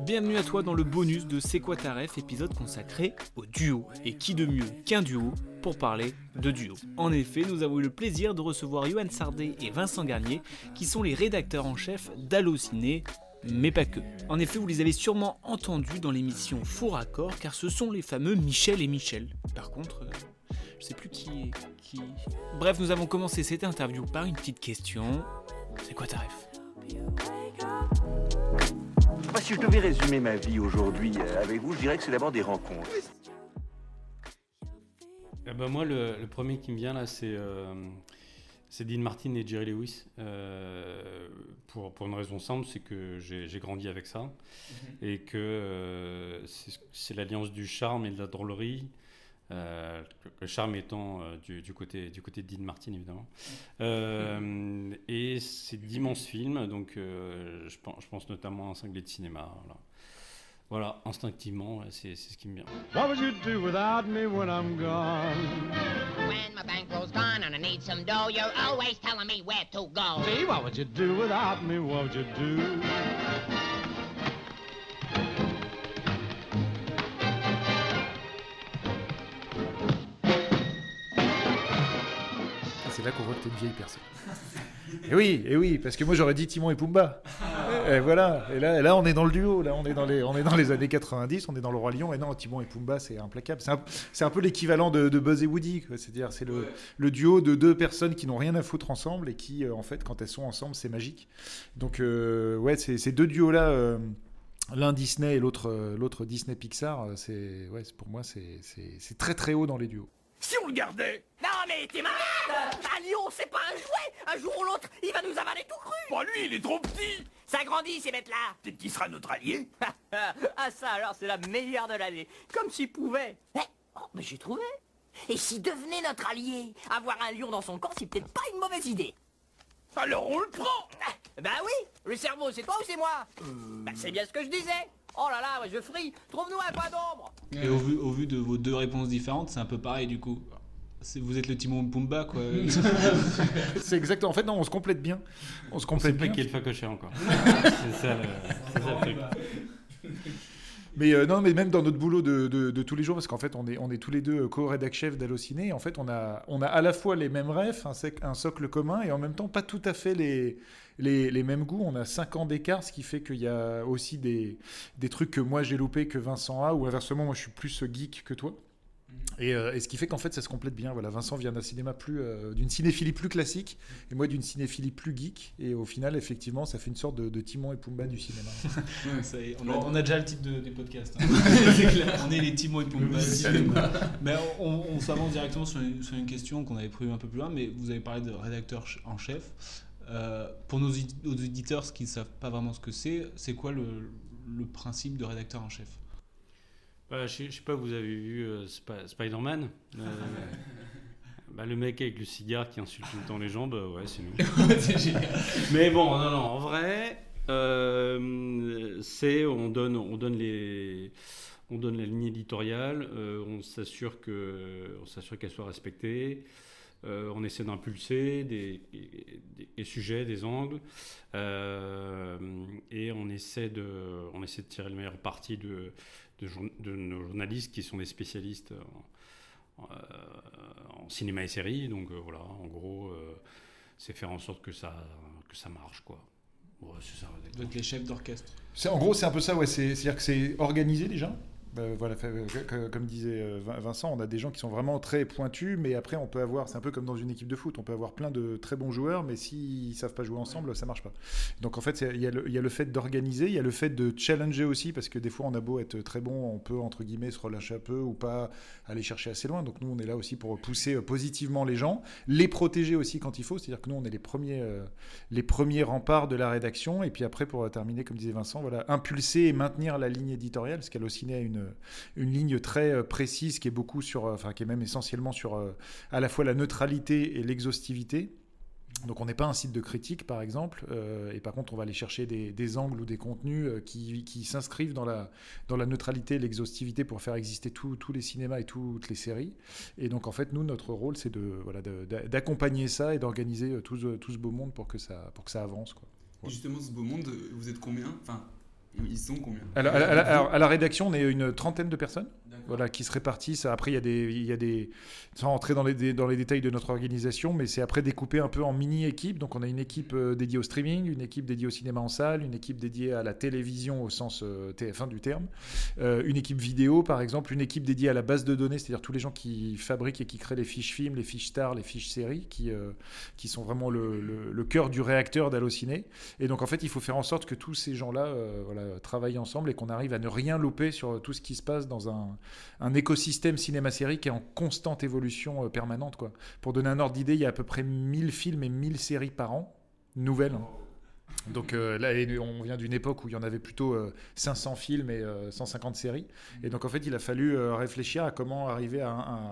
Bienvenue à toi dans le bonus de C'est quoi ta ref, épisode consacré au duo. Et qui de mieux qu'un duo pour parler de duo En effet, nous avons eu le plaisir de recevoir Johan Sardé et Vincent Garnier, qui sont les rédacteurs en chef d'Allociné, mais pas que. En effet, vous les avez sûrement entendus dans l'émission Faux Raccord, car ce sont les fameux Michel et Michel. Par contre, euh, je sais plus qui est qui. Bref, nous avons commencé cette interview par une petite question. C'est quoi ta ref? Moi, si je devais résumer ma vie aujourd'hui euh, avec vous, je dirais que c'est d'abord des rencontres. Eh ben, moi, le, le premier qui me vient là, c'est euh, Dean Martin et Jerry Lewis. Euh, pour, pour une raison simple, c'est que j'ai grandi avec ça et que euh, c'est c'est l'alliance du charme et de la drôlerie. Euh, le charme étant euh, du, du côté, du côté de Dean Martin, évidemment. Euh, et c'est d'immenses films, donc euh, je, pense, je pense notamment à un cinglé de cinéma. Voilà, voilà instinctivement, c'est ce qui me vient. What would you do without me when I'm gone? When my bankroll's gone and I need some dough, you're always telling me where to go. See, what would you do without me? What would you do? C'est là qu'on voit que t'es une vieille personne. et oui, et oui, parce que moi j'aurais dit Timon et Pumba. Et voilà, et là, là on est dans le duo, là on est dans les, on est dans les années 90, on est dans le Roi Lion, et non, Timon et Pumba c'est implacable. C'est un, un peu l'équivalent de, Buzz et Woody, c'est-à-dire c'est le, duo de deux personnes qui n'ont rien à foutre ensemble et qui, euh, en fait, quand elles sont ensemble, c'est magique. Donc euh, ouais, ces deux duos-là, euh, l'un Disney et l'autre Disney Pixar, c'est ouais, pour moi c'est très très haut dans les duos. Si on le gardait Non mais t'es malade. Un lion, c'est pas un jouet. Un jour ou l'autre, il va nous avaler tout cru. Bon, lui, il est trop petit. Ça grandit, ces bêtes-là. Peut-être qu'il sera notre allié. Ah ça alors, c'est la meilleure de l'année. Comme s'il pouvait. Eh, oh, mais j'ai trouvé. Et s'il devenait notre allié Avoir un lion dans son camp, c'est peut-être pas une mauvaise idée. Alors on le prend. Ah, Bah oui Le cerveau, c'est toi ou c'est moi? Bah c'est bien ce que je disais Oh là là, ouais, je frie Trouve-nous un coin d'ombre Et au vu, au vu de vos deux réponses différentes, c'est un peu pareil du coup. C'est- Vous êtes le Timon Pumba quoi. C'est exactement. En fait, non, on se complète bien. On se On sait complète pas bien. qui est le facoché encore. c'est ça, le- c'est ça le truc. Mais euh, non, mais même dans notre boulot de, de- de tous les jours, parce qu'en fait, on est, on est tous les deux co-rédac chef d'Allociné. et En fait, on a, on a à la fois les mêmes rêves, un, sec- un socle commun, et en même temps pas tout à fait les, les, les mêmes goûts. On a 5 ans d'écart, ce qui fait qu'il y a aussi des, des trucs que moi j'ai loupé que Vincent a, ou inversement, moi je suis plus geek que toi. Et, euh, et ce qui fait qu'en fait ça se complète bien. Voilà, Vincent vient d'un cinéma plus, euh, d'une cinéphilie plus classique, et moi d'une cinéphilie plus geek. Et au final, effectivement, ça fait une sorte de, de Timon et Pumba du cinéma. Ouais, ça y est, on, a, on a déjà le titre de- du podcast. hein. C'est clair, on est les Timon et Pumba. du cinéma. Mais on, on s'avance directement sur une, sur une question qu'on avait prévue un peu plus loin, mais vous avez parlé de rédacteur en chef. Euh, pour nos, nos auditeurs qui ne savent pas vraiment ce que c'est, c'est quoi le, le principe de rédacteur en chef? Bah, je, sais- je sais pas, vous avez vu euh, Sp- Spider-Man? Euh, bah, Le mec avec le cigare qui insulte tout le temps les gens, bah ouais, c'est nous. C'est génial. Mais bon, non, non, en vrai, euh, c'est on donne, on donne les, on donne la ligne éditoriale, euh, on s'assure que, on s'assure qu'elle soit respectée. Euh, on essaie d'impulser des, des- des sujets, des angles, euh, et on essaie, de, on essaie de tirer le meilleur parti de, de, jour- de nos journalistes qui sont des spécialistes en, en- en cinéma et série. Donc euh, voilà, en gros, euh, c'est faire en sorte que ça, que ça marche, quoi. Ouais, c'est ça. Vous êtes les chefs d'orchestre. C'est en gros, c'est un peu ça, ouais. C'est, c'est-à-dire que c'est organisé déjà? Fait- euh, comme disait euh, Vin- Vincent, on a des gens qui sont vraiment très pointus, mais après on peut avoir, c'est un peu comme dans une équipe de foot, on peut avoir plein de très bons joueurs, mais s'ils savent pas jouer ensemble, ça marche pas. Donc en fait, il y, a le- fait d'organiser, il y a le fait de challenger aussi, parce que des fois on a beau être très bon, on peut entre guillemets se relâcher un peu ou pas aller chercher assez loin. Donc nous on est là aussi pour pousser euh, positivement les gens, les protéger aussi quand il faut, c'est-à-dire que nous on est les premiers, les premiers remparts de la rédaction, et puis après pour terminer, comme disait Vincent, voilà, impulser et maintenir la ligne éditoriale, parce qu'Allociné a une, une ligne très euh, précise qui est beaucoup sur, euh, enfin qui est même essentiellement sur euh, à la fois la neutralité et l'exhaustivité. Donc on n'est pas un site de critique par exemple, euh, et par contre on va aller chercher des, angles ou des contenus euh, qui, qui s'inscrivent dans la, dans la neutralité et l'exhaustivité pour faire exister tous les cinémas et toutes les séries. Et donc en fait nous notre rôle c'est de voilà d'accompagner ça et d'organiser euh, tout, tout ce beau monde pour que ça pour que ça avance quoi. Justement, ce beau monde, vous êtes combien? Ils sont combien? Alors, à, la, à la- alors, à la rédaction, on est une trentaine de personnes voilà, qui se répartissent. Après, il y a des, il y a des, sans rentrer dans les, dans les détails de notre organisation, mais c'est après découpé un peu en mini-équipes. Donc, on a une équipe euh, dédiée au streaming, une équipe dédiée au cinéma en salle, une équipe dédiée à la télévision au sens euh, TF1 du terme, euh, une équipe vidéo, par exemple, une équipe dédiée à la base de données, c'est-à-dire tous les gens qui fabriquent et qui créent les fiches films, les fiches stars, les fiches séries, qui, euh, qui sont vraiment le, le- le cœur du réacteur d'Allociné. Et donc, en fait, il faut faire en sorte que tous ces gens-là euh, voilà, travaillent ensemble et qu'on arrive à ne rien louper sur tout ce qui se passe dans un, écosystème cinéma-série qui est en constante évolution euh, permanente. Quoi. Pour donner un ordre d'idée, il y a à peu près 1000 films et 1000 séries par an, nouvelles. Donc euh, là, on vient d'une époque où il y en avait plutôt euh, 500 films et euh, 150 séries. Et donc en fait, il a fallu euh, réfléchir à comment arriver à,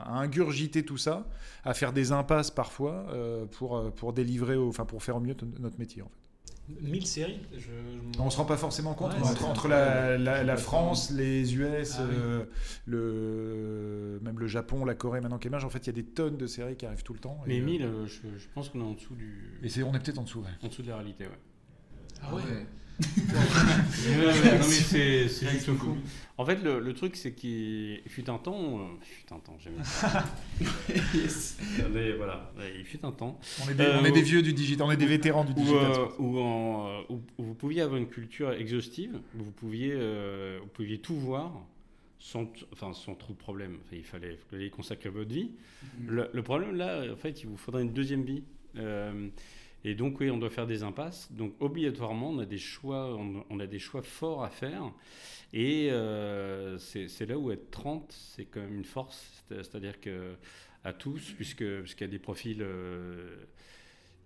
ingurgiter tout ça, à faire des impasses parfois euh, pour, euh, délivrer, enfin pour faire au mieux notre métier. En fait. 1000 séries je, je- On se rend pas forcément compte Ouais, entre, la, la- la France, les US, Ah oui. euh, le, même le Japon, la Corée maintenant qui émerge. En fait, il y a des tonnes de séries qui arrivent tout le temps. Mais Et, euh, 1000, euh, je, je pense qu'on est en dessous du. Et on est peut-être en dessous. ouais. En dessous de la réalité, ouais. Ah ouais. Ouais, non, mais c'est c'est juste fou. En fait, le, le truc, c'est qu'il il fut un temps. euh, il fut un temps, j'aime bien ça. Mais voilà, ouais, il fut un temps. On est des, Euh, on est des où- vieux du digital, on est des vétérans du où, digital. euh, où en, euh, où- où vous pouviez avoir une culture exhaustive, où vous pouviez, euh, vous pouviez tout voir sans, enfin, sans trop de problèmes. Enfin, il fallait, consacrer votre vie. Le, le problème là, en fait, il vous faudrait une deuxième vie. Et donc oui, on doit faire des impasses. Donc obligatoirement, on a des choix, on, a des choix forts à faire. Et euh, c'est là où être 30, c'est quand même une force. C'est- C'est-à-dire que à tous, puisque puisqu'il y a des profils. euh,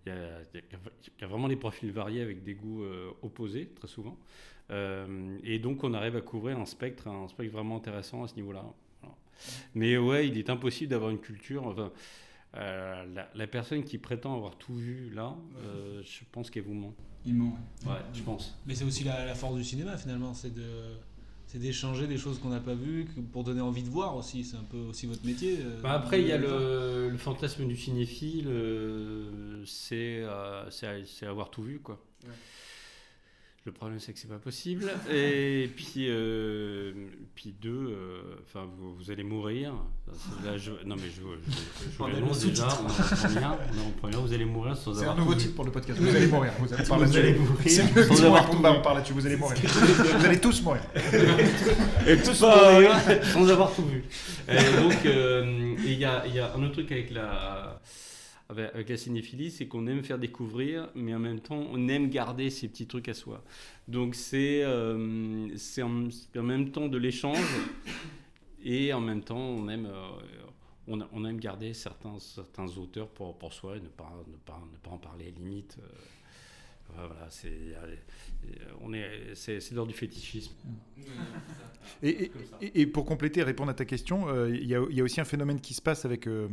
il y, a, vraiment des profils variés avec des goûts euh, opposés, très souvent. Et donc, on arrive à couvrir un spectre, un spectre vraiment intéressant à ce niveau-là. Mais ouais, il est impossible d'avoir une culture. Euh, la, la personne qui prétend avoir tout vu là, euh, je pense qu'elle vous ment. Il ment. ouais. Ouais, je pense. Mais c'est aussi la, la force du cinéma finalement, c'est de c'est d'échanger des choses qu'on n'a pas vues que- pour donner envie de voir aussi. C'est un peu aussi votre métier. euh, Bah, après, il y a le, le fantasme du cinéphile, c'est c'est c'est avoir tout vu, quoi. Le problème, c'est que c'est pas possible. Et puis, euh, puis deux, euh, enfin, vous, vous allez mourir. Là, je- non, mais je, je, je, je vous On l'annonce déjà. On est en première, on est en première, vous allez mourir sans C'est avoir un nouveau titre pour le podcast. Vous allez mourir. Vous allez, Vous allez mourir C'est mieux sans avoir on parle là-dessus. Vous allez mourir. vous allez tous mourir. Et tous mourir sans avoir tout vu. Et donc, euh, il y, a, il y a un autre truc avec la, avec, avec la cinéphilie, c'est qu'on aime faire découvrir, mais en même temps, on aime garder ces petits trucs à soi. Donc, c'est euh, en, même temps de l'échange, et en même temps, on aime, euh, on, on aime garder certains, certains auteurs pour, pour soi et ne pas, ne, pas, ne pas en parler limite. euh, voilà, c'est euh, on est, c'est c'est l'ordre du fétichisme. Et, et- et- pour compléter et répondre à ta question, euh, il y, a- il y a aussi un phénomène qui se passe avec euh,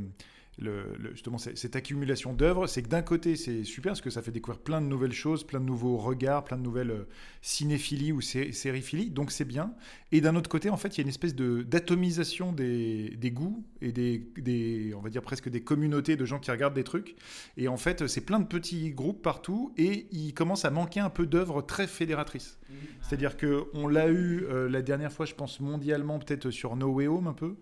le, le- justement cette accumulation d'œuvres. C'est que d'un côté, c'est super parce que ça fait découvrir plein de nouvelles choses, plein de nouveaux regards, plein de nouvelles euh, cinéphilies ou sé- sériphilies, donc c'est bien. Et d'un autre côté, en fait, il y a une espèce de- d'atomisation des, des goûts et des, des, on va dire presque des communautés de gens qui regardent des trucs. Et en fait, c'est plein de petits groupes partout et il commence à manquer un peu d'œuvres très fédératrices. C'est-à-dire que on l'a eu euh, la dernière fois, je pense mondialement, peut-être sur No Way Home un peu,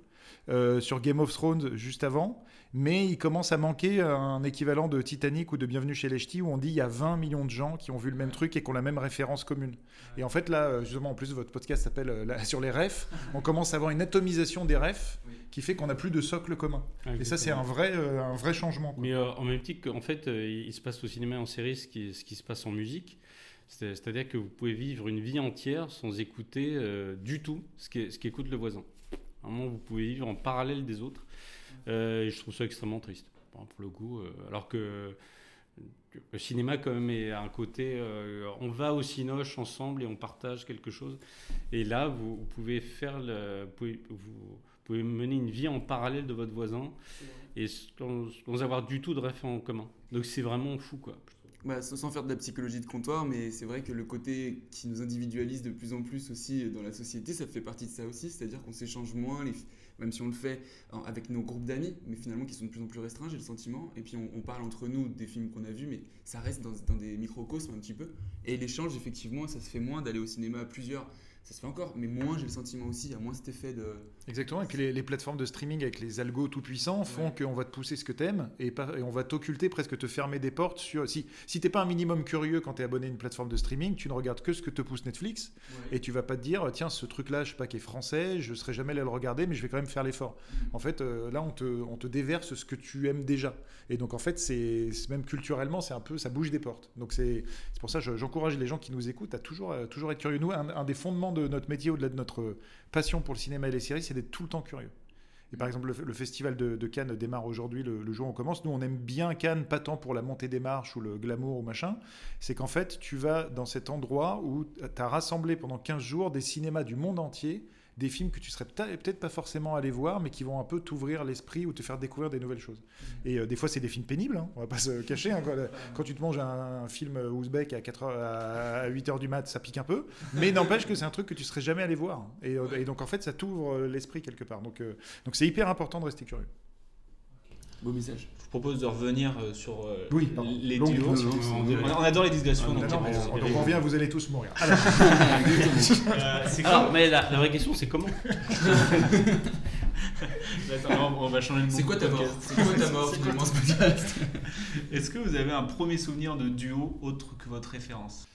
euh, sur Game of Thrones juste avant, mais il commence à manquer un équivalent de Titanic ou de Bienvenue chez les Ch'tis où on dit il y a 20 millions de gens qui ont vu le même truc et qui ont la même référence commune. Et en fait, là, euh, justement, en plus, votre podcast s'appelle euh, sur les refs. On commence à avoir une atomisation des refs qui fait qu'on n'a plus de socle commun. Et ça, c'est un vrai, un vrai changement. Mais en même temps qu'en fait, il se passe au cinéma et en série ce qui, se passe en musique. C'est- C'est-à-dire que vous pouvez vivre une vie entière sans écouter du tout ce qu'écoute le voisin. Un moment, vous pouvez vivre en parallèle des autres. Euh, et je trouve ça extrêmement triste, pour le coup. euh, alors que le cinéma, quand même, est un côté. euh, on va au cinoche ensemble et on partage quelque chose. Et là, vous, vous pouvez faire. le- vous, pouvez, vous pouvez mener une vie en parallèle de votre voisin et sans, sans avoir du tout de référent en commun. Donc c'est vraiment fou, quoi. Bah, sans faire de la psychologie de comptoir, mais c'est vrai que le côté qui nous individualise de plus en plus aussi dans la société, ça fait partie de ça aussi, c'est-à-dire qu'on s'échange moins, même si on le fait avec nos groupes d'amis, mais finalement qui sont de plus en plus restreints, j'ai le sentiment, et puis on, parle entre nous des films qu'on a vus, mais ça reste dans des microcosmes un petit peu, et l'échange, effectivement, ça se fait moins d'aller au cinéma à plusieurs, ça se fait encore, mais moins, j'ai le sentiment aussi, il y a moins cet effet de... Exactement. Et puis les, les plateformes de streaming avec les algos tout puissants font qu'on va te pousser ce que t'aimes et, pas- et on va t'occulter, presque te fermer des portes sur. Si, si t'es pas un minimum curieux quand t'es abonné à une plateforme de streaming, tu ne regardes que ce que te pousse Netflix et tu vas pas te dire tiens ce truc-là, je sais pas qui est français, je serai jamais allé le regarder, mais je vais quand même faire l'effort. En fait, euh, là on te, on te déverse ce que tu aimes déjà. Et donc en fait, c'est même culturellement, c'est un peu, ça bouge des portes. Donc c'est c'est pour ça je- j'encourage les gens qui nous écoutent à toujours, toujours être curieux. Nous, un, un des fondements de notre métier, au-delà de notre passion pour le cinéma et les séries, c'est d'être tout le temps curieux. Et par exemple, le, le festival de, de Cannes démarre aujourd'hui, le, le jour où on commence. Nous, on aime bien Cannes, pas tant pour la montée des marches ou le glamour ou machin. C'est qu'en fait, tu vas dans cet endroit où tu as rassemblé pendant 15 jours des cinémas du monde entier, des films que tu serais peut- peut-être pas forcément allé voir, mais qui vont un peu t'ouvrir l'esprit ou te faire découvrir des nouvelles choses. Et euh, des fois, c'est des films pénibles, hein, on va pas se cacher. hein. Quand tu te manges un, un film ouzbek à, 4 heures, à 8 h du mat, ça pique un peu. Mais n'empêche que c'est un truc que tu serais jamais allé voir. Et, euh, et donc, en fait, ça t'ouvre euh, l'esprit quelque part. Donc, euh, donc c'est hyper important de rester curieux. Beau message. Je vous propose de revenir euh, sur euh, Oui, les duos. On, on adore les digressions. Ah, donc, non, mais, donc on revient, vous allez tous mourir. Alors, Euh, Alors, mais la, la vraie question, c'est comment Attends, on va changer le mot. C'est quoi ta mort. C'est quoi ta mort Est-ce que vous avez un premier souvenir de duo autre que votre référence?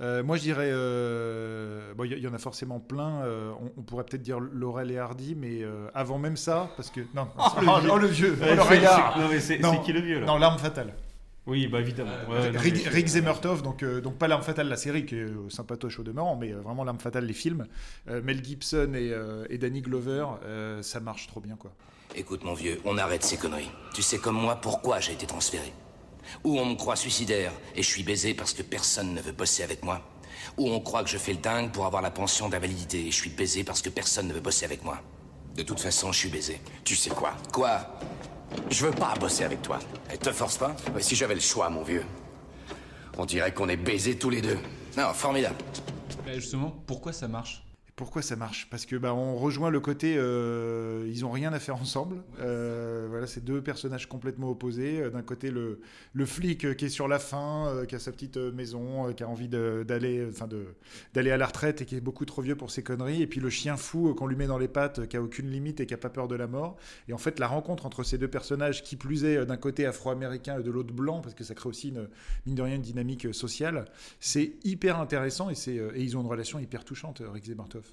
Euh, moi, je dirais, euh, bon, il y, y en a forcément plein. euh, on, on pourrait peut-être dire Laurel et Hardy, mais euh, avant même ça, parce que non, oh, oh, le vieux, oh, Ouais, le c'est- qui le vieux, là Non, l'arme fatale. Oui, bah évidemment. Ouais, non, Rick, Zemmertov, donc, euh, donc pas l'arme fatale, la série qui est euh, sympatoche au demeurant, mais euh, vraiment l'arme fatale, les films. Euh, Mel Gibson et, euh, et Danny Glover, euh, ça marche trop bien, quoi. Écoute mon vieux, on arrête ces conneries. Tu sais comme moi pourquoi j'ai été transféré. Ou on me croit suicidaire et je suis baisé parce que personne ne veut bosser avec moi. Ou on croit que je fais le dingue pour avoir la pension d'invalidité et je suis baisé parce que personne ne veut bosser avec moi. De toute façon, je suis baisé. Tu sais quoi? Quoi? Je veux pas bosser avec toi. Et te force pas? Si j'avais le choix, mon vieux. On dirait qu'on est baisés tous les deux. Non, formidable. Bah, Justement, pourquoi ça marche? pourquoi ça marche? Parce que bah, on rejoint le côté euh, ils ont rien à faire ensemble. Euh, voilà, c'est deux personnages complètement opposés. Euh, d'un côté le, le flic qui est sur la fin, qui a sa petite maison, qui a envie d'aller enfin de d'aller à la retraite et qui est beaucoup trop vieux pour ses conneries. Et puis le chien fou qu'on lui met dans les pattes, qui a aucune limite et qui a pas peur de la mort. Et en fait la rencontre entre ces deux personnages, qui plus est d'un côté afro-américain et de l'autre blanc, parce que ça crée aussi une mine de rien une dynamique sociale, c'est hyper intéressant et c'est et ils ont une relation hyper touchante, Rick Zebartov.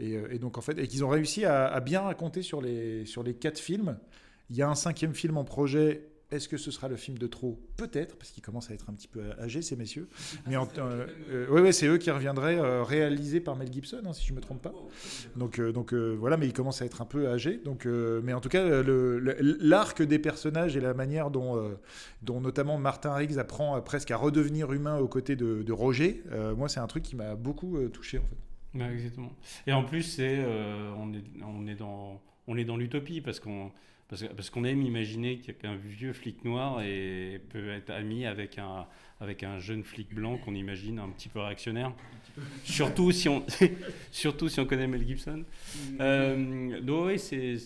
Euh, et, donc, en fait, qu'ils ont réussi à, bien raconter sur les, sur les quatre films. Il y a un cinquième film en projet. Est-ce que ce sera le film de trop? Peut-être, parce qu'ils commencent à être un petit peu âgés, ces messieurs. Mais euh, euh, c'est eux qui reviendraient, euh, réalisés par Mel Gibson, hein, si je ne me trompe pas. Donc, donc voilà, mais ils commencent à être un peu âgés. Donc, mais en tout cas, l'arc des personnages et la manière dont, dont notamment Martin Riggs apprend presque à redevenir humain aux côtés de, de Roger, moi, c'est un truc qui m'a beaucoup touché, en fait. Exactement. Et en plus, c'est euh, on est on est dans on est dans l'utopie parce qu'on parce, que- parce qu'on aime imaginer qu'un vieux flic noir est, peut être ami avec un avec un jeune flic blanc qu'on imagine un petit peu réactionnaire. surtout si on surtout si on connaît Mel Gibson. Euh, donc oui, c'est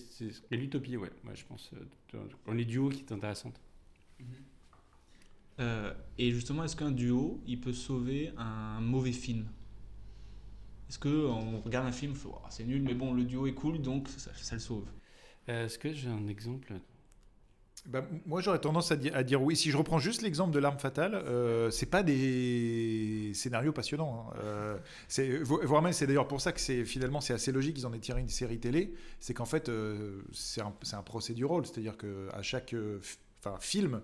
l'utopie, ouais. Je pense euh, dans les duos qui est intéressante. Euh, Et justement, est-ce qu'un duo, il peut sauver un mauvais film? Est-ce qu'on regarde un film, Ouah, c'est nul, mais bon, le duo est cool, donc ça, ça le sauve Euh, Est-ce que j'ai un exemple? Bah, moi, j'aurais tendance à, di- à dire oui. Si je reprends juste l'exemple de l'arme fatale, euh, c'est pas des scénarios passionnants. hein. Euh, c'est, voire même, c'est d'ailleurs pour ça que c'est finalement c'est assez logique qu'ils en aient tiré une série télé. C'est qu'en fait, euh, c'est un, un procédural, c'est-à-dire que à chaque euh, enfin, film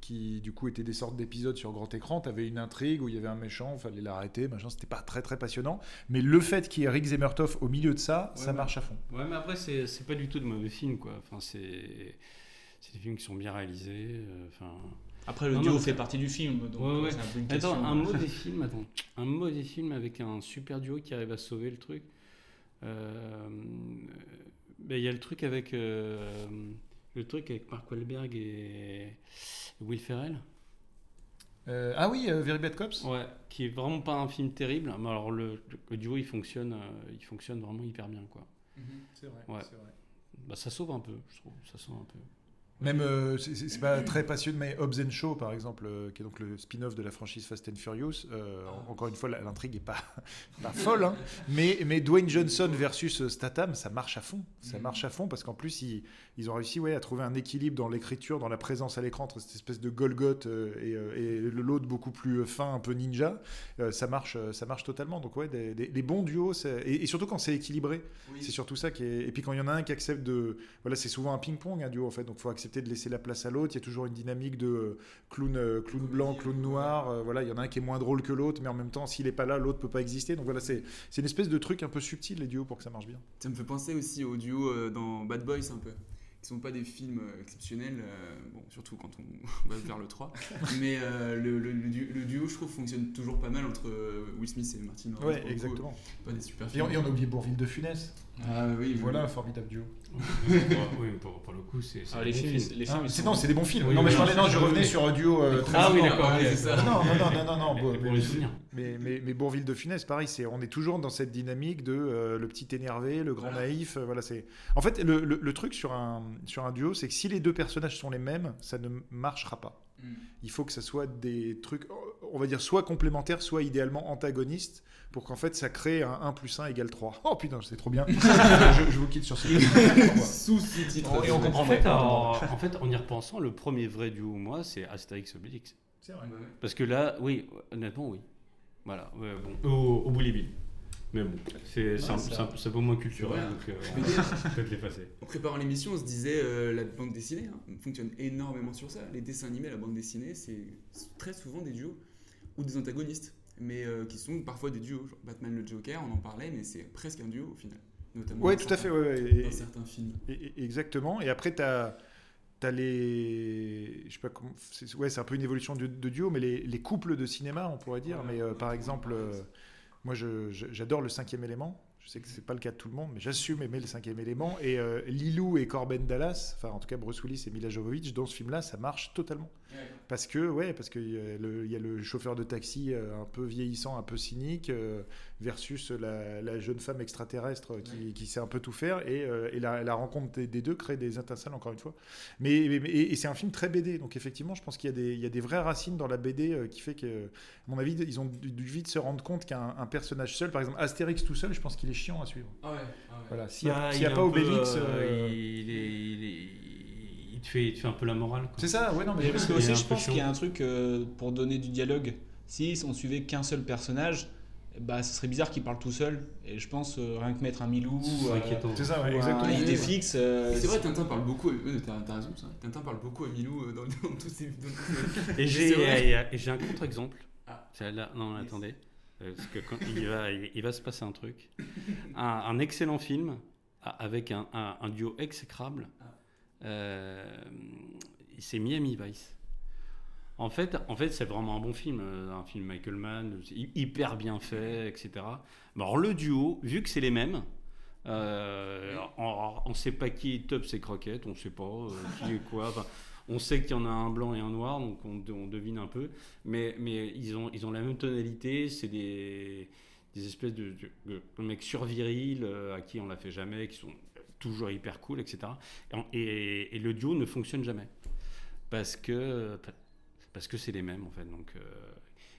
qui du coup était des sortes d'épisodes sur grand écran, tu avais une intrigue où il y avait un méchant, fallait l'arrêter, machin, c'était pas très très passionnant. Mais le fait qu'il y ait Rick Zemmertoff au milieu de ça, Ouais, ça marche à fond. Ouais, mais après, c'est c'est pas du tout de mauvais films, quoi. Enfin, c'est c'est des films qui sont bien réalisés. euh, Enfin. Après, le Non, duo non, fait partie du film, donc Ouais, euh, ouais. c'est un peu une Attends, question. un mauvais film, attends, un mauvais film avec un super duo qui arrive à sauver le truc. Euh, ben, il y a le truc avec euh, le truc avec Mark Wahlberg et Will Ferrell. Euh, ah oui, euh, Very Bad Cops Ouais, qui est vraiment pas un film terrible. Mais alors le, le duo il fonctionne, euh, il fonctionne vraiment hyper bien quoi. C'est vrai, Ouais. vrai. Bah ça sauve un peu, je trouve. Ça sauve un peu. Même, euh, c'est- pas très passionnant, mais Hobbs and Shaw, par exemple, euh, qui est donc le spin-off de la franchise Fast and Furious, euh, en- encore une fois, l'intrigue est pas, pas folle, hein, mais, mais Dwayne Johnson versus Statham, ça marche à fond. Ça marche à fond parce qu'en plus, ils, ils ont réussi ouais, à trouver un équilibre dans l'écriture, dans la présence à l'écran entre cette espèce de Golgoth et, et l'autre beaucoup plus fin, un peu ninja. Ça, marche, ça marche totalement. Donc, ouais, des, des- des bons duos, et, et surtout quand c'est équilibré. C'est surtout ça qui est. Et puis quand il y en a un qui accepte de. Voilà, c'est souvent un ping-pong, un duo en fait. Donc il faut accepter de laisser la place à l'autre. Il y a toujours une dynamique de euh, clown, euh, clown blanc, clown noir. Euh, voilà, il y en a un qui est moins drôle que l'autre, mais en même temps, s'il n'est pas là, l'autre peut pas exister. Donc voilà, c'est une espèce de truc un peu subtil les duos pour que ça marche bien. Ça me fait penser aussi aux duos dans Bad Boys un peu. Qui sont pas des films euh, exceptionnels, euh, bon, surtout quand on va vers le 3. Mais euh, le, le- le du- le duo, je trouve, fonctionne toujours pas mal entre Will Smith et Martin Lawrence. Ouais, exactement. Pas des super Et films. on, et on a oublié Bourville de Funès. Ah oui, voilà oui. un formidable duo. oui, pour, pour le coup, c'est. Ah, les films, films. les Ah, films, ils c'est- sont- non, c'est des bons films. Oui, non, mais je parlais, non, je revenais sur un duo. euh, très Ah oui, d'accord, c'est ça. Non, non, non, non, non, non. bon, Pour les souvenirs. Mais, mais, mais Bourville de Funès, pareil, c'est, on est toujours dans cette dynamique de euh, le petit énervé, le grand naïf. euh, voilà, c'est... En fait, le, le- le truc sur un, sur un duo, c'est que si les deux personnages sont les mêmes, ça ne marchera pas. Mm. Il faut que ça soit des trucs, on va dire, soit complémentaires, soit idéalement antagonistes, pour qu'en fait ça crée un 1 plus 1 égale 3. Oh putain, c'est trop bien. je, je vous quitte sur ce Sous-titre. Et on comprend En fait, en, en fait, en y repensant, le premier vrai duo, moi, c'est Astérix Obélix. C'est vrai. Parce que là, oui, honnêtement, oui. Voilà, ouais, bon. Au, au Bill. Mais bon, c'est c'est un, un- peu moins culturel, Ouais. donc euh, on peut-être l'effacer. En préparant l'émission, on se disait euh, la bande dessinée hein, fonctionne énormément sur ça. Les dessins animés, la bande dessinée, c'est très souvent des duos ou des antagonistes, mais euh, qui sont parfois des duos. Genre Batman le Joker, on en parlait, mais c'est presque un duo au final. Notamment Ouais, dans tout à certains- fait. ouais, ouais. Et- Dans certains films. Et- exactement. Et après, tu as, les. Je sais pas comment. c'est- Ouais, c'est un peu une évolution de, de duo, mais les, les couples de cinéma, on pourrait dire. mais euh, par exemple, euh, moi, j'adore le cinquième élément. Je sais que c'est pas le cas de tout le monde, mais j'assume aimer le cinquième élément. Et euh, Lilou et Corben Dallas, enfin en tout cas Bruce et Mila Jovovich, dans ce film-là, ça marche totalement. Parce que, ouais, parce qu'il y, a le- il y a le chauffeur de taxi euh, un peu vieillissant, un peu cynique, euh, versus la, la jeune femme extraterrestre qui, qui sait un peu tout faire. Et, euh, et la, la rencontre des, des deux crée des étincelles, encore une fois. Mais, et, et c'est un film très BD. Donc, effectivement, je pense qu'il y, a des- il y a des vraies racines dans la BD euh, qui fait que, à mon avis, ils ont dû, dû vite se rendre compte qu'un un personnage seul, par exemple Astérix tout seul, je pense qu'il est chiant à suivre. Ah ouais, ah ouais. Voilà. S'il n'y a, Bah, y pas peu, Obélix. euh, euh, il, est, il, est- il te fait, il te fait un peu la morale. quoi. C'est ça, ouais, non, mais parce que aussi, je pense chiant. qu'il y a un truc euh, pour donner du dialogue. Si on suivait qu'un seul personnage, bah, ce serait bizarre qu'il parle tout seul. Et je pense euh, rien que mettre un Milou, C'est euh, inquiétant. C'est ça, ouais, ou exactement. un idée fixe. euh, C'est vrai, Tintin parle beaucoup. ouais, T'as t'as raison, ça. Tintin parle beaucoup à Milou euh, dans, dans tous ses. Et j'ai vrai. et- et j'ai un contre-exemple. Ah. Là- Non, attendez. Euh, Parce que quand il, va, il, il va se passer un truc. Un, un excellent film a- avec un, un- un duo exécrable. Euh, c'est Miami Vice. En fait, en fait c'est vraiment un bon film. euh, Un film Michael Mann, c'est hy- hyper bien fait, etc. Alors, le duo, vu que c'est les mêmes, euh, on ne sait pas qui est top ses croquettes, on ne sait pas euh, qui est quoi. Enfin, on sait qu'il y en a un blanc et un noir, donc on, on devine un peu. Mais, mais ils, ont, ils ont la même tonalité, c'est des, des espèces de, de- de mecs survirils euh, à qui on la fait jamais, qui sont toujours hyper cool, etc. Et, on- et- et le duo ne fonctionne jamais. Parce que parce que c'est les mêmes, en fait. Donc, euh,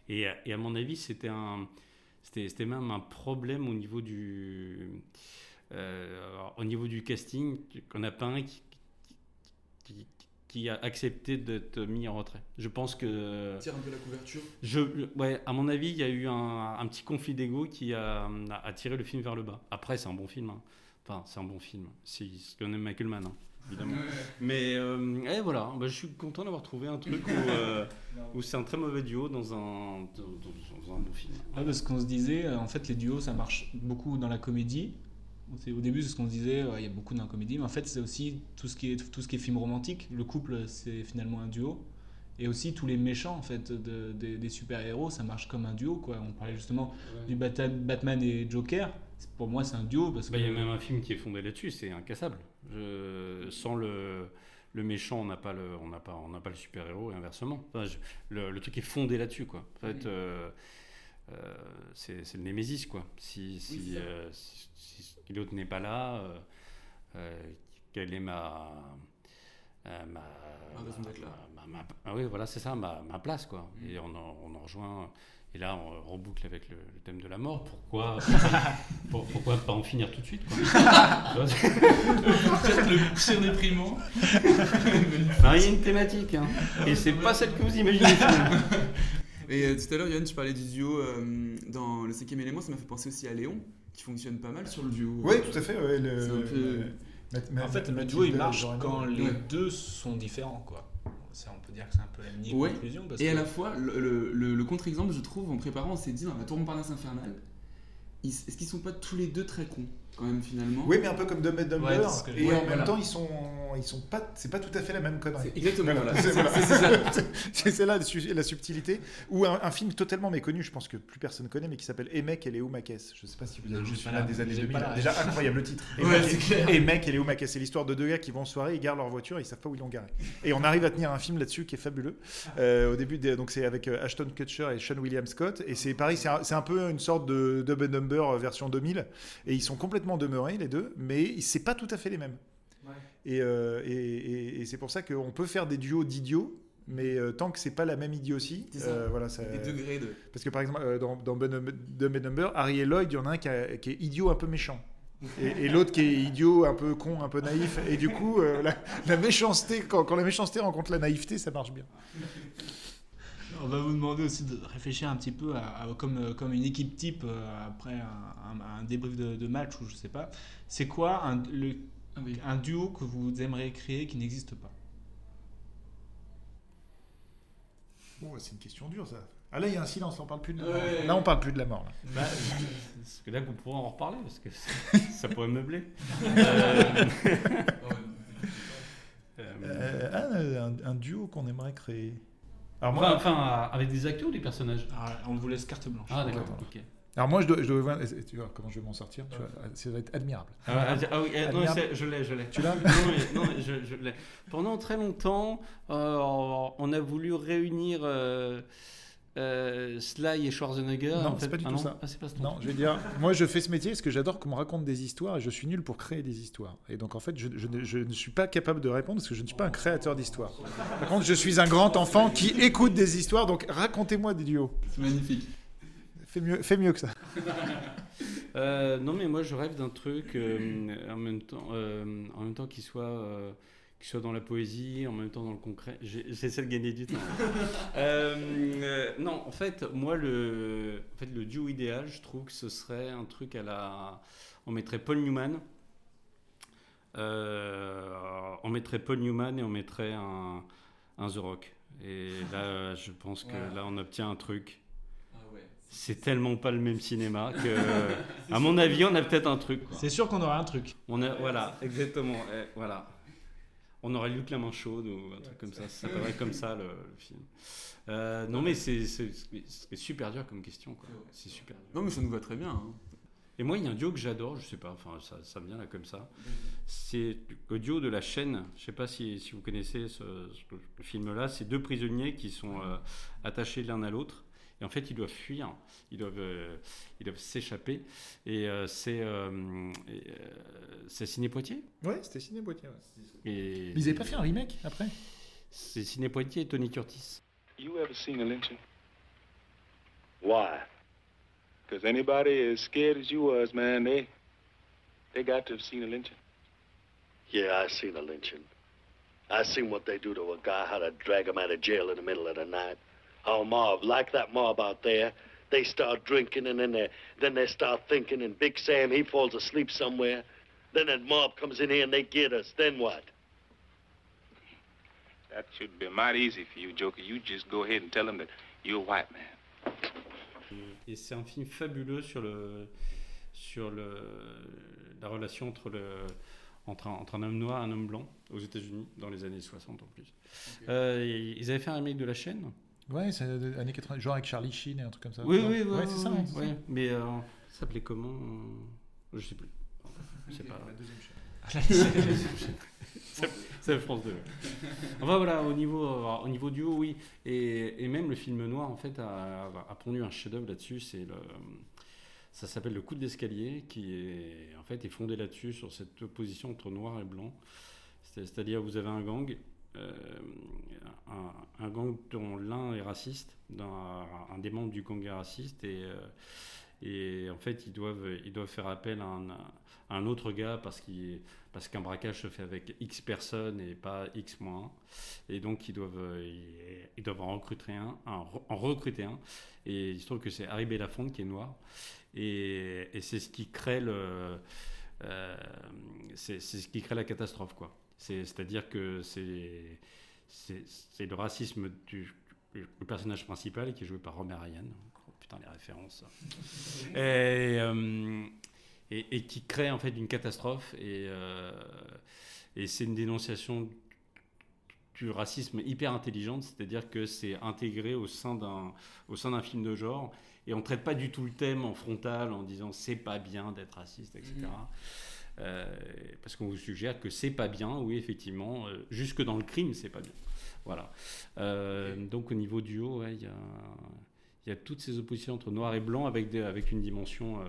et, à- et à mon avis, c'était un. C'était même un problème au niveau du, euh, au niveau du casting, qu'on n'a pas un qui, qui, qui- qui a accepté d'être mis en retrait. Je pense que. Tire un peu la couverture. Je, ouais, à mon avis, il y a eu un, un petit conflit d'ego qui a, a tiré le film vers le bas. Après, c'est un bon film. hein. Enfin, c'est un bon film. C'est ce qu'on aime Michael Mann, hein, évidemment. Mais euh, eh, voilà, bah, je suis content d'avoir trouvé un truc où, euh, où c'est un très mauvais duo dans un, dans, un bon film. Ouais, parce qu'on se disait, euh, en fait, les duos, ça marche beaucoup dans la comédie. C'est- Au début, c'est ce qu'on se disait, il y a beaucoup dans la comédie, mais en fait, c'est aussi tout ce qui est tout ce qui est film romantique. Le couple, c'est finalement un duo. Et aussi tous les méchants, en fait, de- des- des super-héros, ça marche comme un duo, quoi. On parlait justement du Batman et Joker. Pour moi, c'est un duo parce que. Bah, Il y a même un film qui est fondé là-dessus, c'est incassable. Je- sans le, le méchant, on n'a pas le, on n'a pas, on n'a pas le super héros et inversement. Enfin, je- le, le truc est fondé là-dessus, quoi. En fait, euh, euh, c'est le Némésis, quoi. Si, ça. euh, si- si- si l'autre n'est pas là, quelle est ma, ma, ah oui, voilà, c'est ça, ma, place, quoi. Et on en, on en rejoint. Et là, on reboucle avec le, le thème de la mort. Pourquoi, pour- pourquoi pas en finir tout de suite, quoi? Peut-être le pire déprimant. Non, il y a une thématique, hein. et c'est pas celle que vous imaginez. finalement. Et euh, tout à l'heure, Yann, tu parlais du duo euh, dans le cinquième élément, ça m'a fait penser aussi à Léon, qui fonctionne pas mal sur le duo. Oui, tout à fait. ouais, le- C'est un peu- le- Math- En fait, le duo, il marche quand les Ouais. deux sont différents, quoi. Ça, on peut dire que c'est un peu la mini Ouais. conclusion. Parce Et à la fois, le, le- le- le contre-exemple, je trouve, en préparant, on s'est dit dans la tour Montparnasse infernale, ils- est-ce qu'ils sont pas tous les deux très cons, quand même, finalement Oui, mais un peu comme Dumb and Dumber. Ouais, que et ouais, en même voilà. temps, ils sont, ils sont pas, c'est pas tout à fait la même connerie. C'est exactement, voilà. C'est ça. Là la su- la subtilité. Ou un, un film totalement méconnu, je pense que plus personne connaît, mais qui s'appble Emek et Léo Makes. Je sais pas si vous avez vu j'ai ce pas film-là la- des années j'ai 2000. pas la- Déjà incroyable titre. Ouais, Emek et- Léo Makes. C'est l'histoire de deux gars qui vont en soirée, ils garent leur voiture, et ils savent pas où ils l'ont garée. Et on arrive à tenir un film là-dessus qui est fabuleux. Euh, au début, des- donc c'est avec euh, Ashton Kutcher et Sean William Scott. Et c'est pareil, c'est un, c'est un peu une sorte de Dumb and Dumber euh, version 2000. Et ils sont complètement demeurés, les deux, mais c'est pas tout à fait les mêmes. Et, euh, et, et- et c'est pour ça qu'on peut faire des duos d'idiots, mais euh, tant que c'est pas la même idiotie, euh, voilà, ça- Des degrés de. Parce que par exemple, euh, dans, dans Dumb Dumber, Harry et Lloyd, il y en a un qui, a- qui est idiot un peu méchant. Et, et l'autre qui est idiot, un peu con, un peu naïf. Et du coup, la, la méchanceté, quand, quand la méchanceté rencontre la naïveté, ça marche bien. On va vous demander aussi de réfléchir un petit peu à, à- comme, euh, comme une équipe type euh, après un, un- un débrief de, de match ou je sais pas. C'est quoi un, le- Ah oui. un duo que vous aimeriez créer qui n'existe pas? Bon, c'est une question dure, ça. Ah là, il y a un silence, on parle plus de la mort. Ouais. Là, on parle plus de la mort. là. Bah, parce que là, qu'on pourra en reparler, parce que ça pourrait meubler. Euh, ah, un, un duo qu'on aimerait créer. Alors enfin, moi, enfin, avec des acteurs ou des personnages Ah, On vous laisse carte blanche. Ah, d'accord, alors moi, je dois, je dois voir- Tu vois comment je vais m'en sortir tu vois, Ça va être admirable. Ah, ah, ah oui, non, je l'ai, je l'ai. Tu l'as Non, mais, non, mais je, je l'ai. Pendant très longtemps, euh, on a voulu réunir euh, euh, Sly et Schwarzenegger. Non, en c'est fait. pas du Ah tout non ça. Ah, c'est pas. Non, je vais dire, moi je fais ce métier parce que j'adore qu'on me raconte des histoires et je suis nul pour créer des histoires. Et donc en fait, je, je ne, je ne suis pas capable de répondre parce que je ne suis pas un créateur d'histoires. Par contre, je suis un grand enfant qui écoute des histoires, donc racontez-moi des duos. C'est magnifique. Fais mieux, fais mieux que ça. Euh, non, mais moi je rêve d'un truc euh, en même temps, euh, en même temps qui soit, euh, qui soit dans la poésie, en même temps dans le concret. J'essaie de gagner du temps. Euh, euh, non, en fait, moi le, en fait, le duo idéal, je trouve que ce serait un truc à la, on mettrait Paul Newman. Euh, on mettrait Paul Newman et on mettrait un, un The Rock. Et là, je pense que Ouais. là, on obtient un truc. Ah ouais. C'est tellement pas le même cinéma que, à mon avis, on a peut-être un truc. C'est sûr qu'on aura un truc. On a, voilà, exactement. voilà. On aurait Luc la main chaude ou un truc comme ça. Ça s'appellerait comme ça le, le film. Euh, non, mais c'est super dur comme question. quoi. C'est super dur. Non, mais ça nous va très bien. hein. Et moi, il y a un duo que j'adore, je sais pas, enfin, ça, ça me vient là comme ça. C'est le duo de La chaîne. Je sais pas si, si vous connaissez ce, ce film-là. C'est deux prisonniers qui sont euh, attachés l'un à l'autre. Et en fait, ils doivent fuir, ils doivent, euh, ils doivent s'échapper. Et euh, c'est euh, euh, c'est Ciné Poitiers. Ouais, c'était Ciné Poitiers. Et Mais ils n'avaient pas fait un remake après? C'est Ciné Poitiers et Tony Curtis. You ever seen a lynching? Why? Because anybody as scared as you was, man, they they got to have seen a lynching. Yeah, I seen a lynching. I seen what they do to a guy, how to drag him out of jail in the middle of the night. Our mob, like that mob out there, they start drinking and then they then they start thinking and Big Sam he falls asleep somewhere. Then that mob comes in here and they get us. Then what? That should be mighty easy for you, Joker. You just go ahead and tell him that you're a white man. Et c'est un film fabuleux sur le sur le la relation entre le entre un, entre un homme noir et un homme blanc aux États-Unis dans les années 60 en plus. Euh, ils avaient fait un remake de la chaîne. Ouais, c'est des années 80, genre avec Charlie Sheen et un truc comme ça. Oui, oui, oui, Ouais, c'est ça. oui, ouais, c'est oui. ça. Mais euh, ça s'appelait comment euh, Je sais plus. Je sais pas. La deuxième chaîne. La deuxième chaîne. C'est- France 2. Enfin voilà, au niveau, euh, au niveau duo, oui. Et, et même le film noir, en fait, a, a pondu un chef-d'œuvre là-dessus. C'est le, ça s'appelle Le coup de l'escalier, qui est en fait est fondé là-dessus sur cette opposition entre noir et blanc. C'est- C'est-à-dire, vous avez un gang, euh, un, un gang dont l'un est raciste, d'un- un, des membres du gang est raciste, et, euh, et en fait, ils doivent, ils doivent faire appel à un, un autre gars parce qu'un braquage se fait avec X personnes et pas X moins 1. Et donc, ils doivent, euh, ils, doivent en recruter un, en, re- en recruter un. Et il se trouve que c'est Harry Belafonte qui est noir. Et, c'est ce qui crée le, euh, c'est ce qui crée la catastrophe, quoi. C'est- C'est-à-dire que c'est le racisme du personnage principal qui est joué par Romer Ryan. Oh, putain, les références. Et, euh, et, qui crée en fait une catastrophe. Et, euh, et c'est une dénonciation du racisme hyper intelligente, c'est-à-dire que c'est intégré au sein d'un film de genre et on traite pas du tout le thème en frontal en disant c'est pas bien d'être raciste, etc. Euh, parce qu'on vous suggère que c'est pas bien, oui effectivement, euh, jusque dans le crime c'est pas bien. Voilà. Euh, Donc au niveau duo, ouais, il y a il y a toutes ces oppositions entre noir et blanc avec des, avec une dimension euh,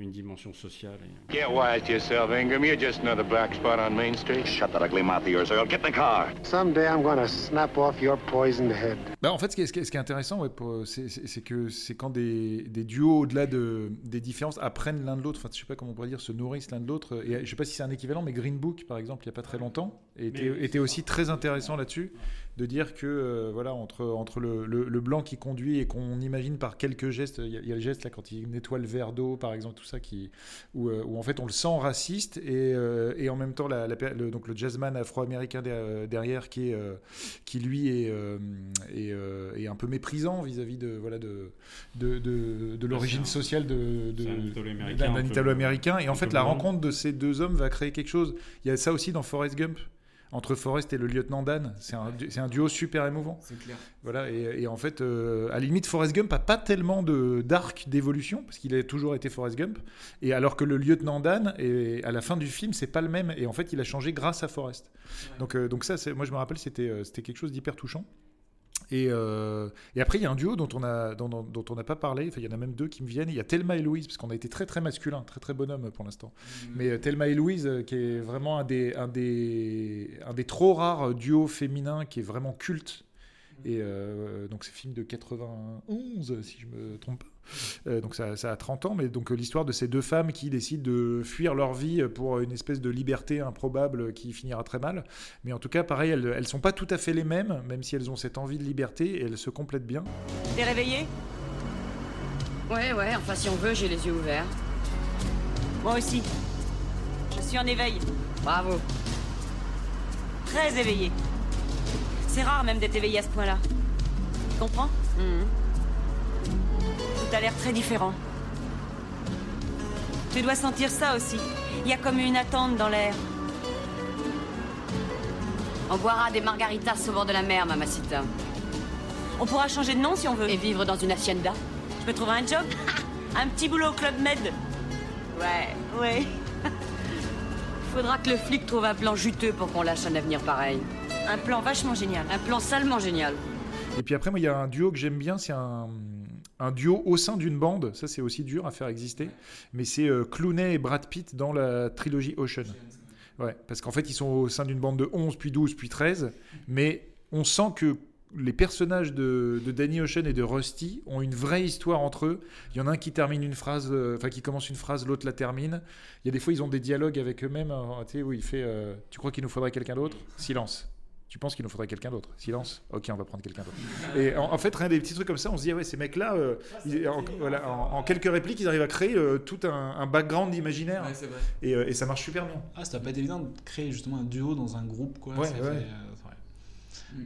une dimension sociale. et- Get wise to yourself, Ingram. You're just another black spot on Main Street. Shut that ugly mouth of yours, Earl. Get in the car. Someday I'm gonna snap off your poisoned head. Bah, en fait, ce qui est, ce qui intéressant, ouais, c'est que c'est quand des, des duos, au-delà de, des différences, apprennent l'un de l'autre, enfin, je sais pas comment on pourrait dire, se nourrissent l'un de l'autre. Et je sais pas si c'est un équivalent, mais Green Book, par exemple, il y a pas très longtemps, était aussi très intéressant là-dessus, de dire que, euh, voilà, entre, entre le, le- le blanc qui conduit et qu'on imagine par quelques gestes, il y, a, il y a le geste là quand il nettoie le verre d'eau, par exemple, tout ça, qui, où, euh, où en fait on le sent raciste et, euh, et en même temps, la, le, donc le jazzman afro-américain der- derrière qui, est, euh, qui lui est, est, est un peu méprisant vis-à-vis de, voilà, de, de, de, de l'origine sociale de, d'un Italo-américain. Et en fait, la rencontre de ces deux hommes va créer quelque chose. Il y a ça aussi dans Forrest Gump. Entre Forrest et le lieutenant Dan, c'est un, duo super émouvant. C'est clair. Voilà, et, et en fait, euh, à la limite, Forrest Gump a pas tellement de d'arc d'évolution parce qu'il a toujours été Forrest Gump, et alors que le lieutenant Dan, est, à la fin du film, c'est pas le même, et en fait, il a changé grâce à Forrest. Donc, euh, donc ça, moi, je me rappelle, c'était euh, c'était quelque chose d'hyper touchant. Et, euh, et après, il y a un duo dont on a dont, dont- on n'a pas parlé. Enfin, il y en a même deux qui me viennent. Il y a Thelma et Louise parce qu'on a été très très masculin, très très bonhomme pour l'instant. Mais euh, Thelma et Louise, euh, qui est vraiment un des un des un des trop rares duos féminins qui est vraiment culte. Et euh, donc c'est film de 91, si je me trompe pas. Euh, donc ça, ça a 30 ans, mais donc euh, l'histoire de ces deux femmes qui décident de fuir leur vie pour une espèce de liberté improbable qui finira très mal. Mais en tout cas, pareil, elles, elles sont pas tout à fait les mêmes, même si elles ont cette envie de liberté et elles se complètent bien. T'es réveillé? Ouais, ouais, enfin si on veut, j'ai les yeux ouverts. Moi aussi. Je suis en éveil. Bravo. Très éveillé. C'est rare même d'être éveillé à ce point-là. Tu comprends? Tout a l'air très différent. Tu dois sentir ça aussi. Il y a comme une attente dans l'air. On boira des margaritas au bord de la mer, mamacita. On pourra changer de nom si on veut. Et vivre dans une hacienda. Je peux trouver un job? Un petit boulot au Club Med Ouais, ouais. Faudra que le flic trouve un plan juteux pour qu'on lâche un avenir pareil. Un plan vachement génial. Un plan salement génial. Et puis après, moi, il y a un duo que j'aime bien, c'est un, un duo au sein d'une bande. Ça, c'est aussi dur à faire exister. Mais c'est euh, Clooney et Brad Pitt dans la trilogie Ocean. Ouais, parce qu'en fait, ils sont au sein d'une bande de 11, puis 12, puis 13. Mais on sent que les personnages de, Danny Ocean et de Rusty ont une vraie histoire entre eux. Il y en a un qui termine une phrase, euh, enfin qui commence une phrase, l'autre la termine. Il y a des fois ils ont des dialogues avec eux-mêmes. euh, tu où il fait, euh, tu crois qu'il nous faudrait quelqu'un d'autre? Silence. Tu penses qu'il nous faudrait quelqu'un d'autre? Silence. Ok, on va prendre quelqu'un d'autre. Et en, en fait, rien des petits trucs comme ça, on se dit ah ouais, ces mecs-là, euh, en, voilà, en- en quelques répliques, ils arrivent à créer euh, tout un, un background imaginaire. Ouais, c'est vrai. Et, euh, et ça marche super bien. Ah, ça pas être évident de créer justement un duo dans un groupe, quoi. Ouais, Ça ouais. fait, euh, c'est vrai.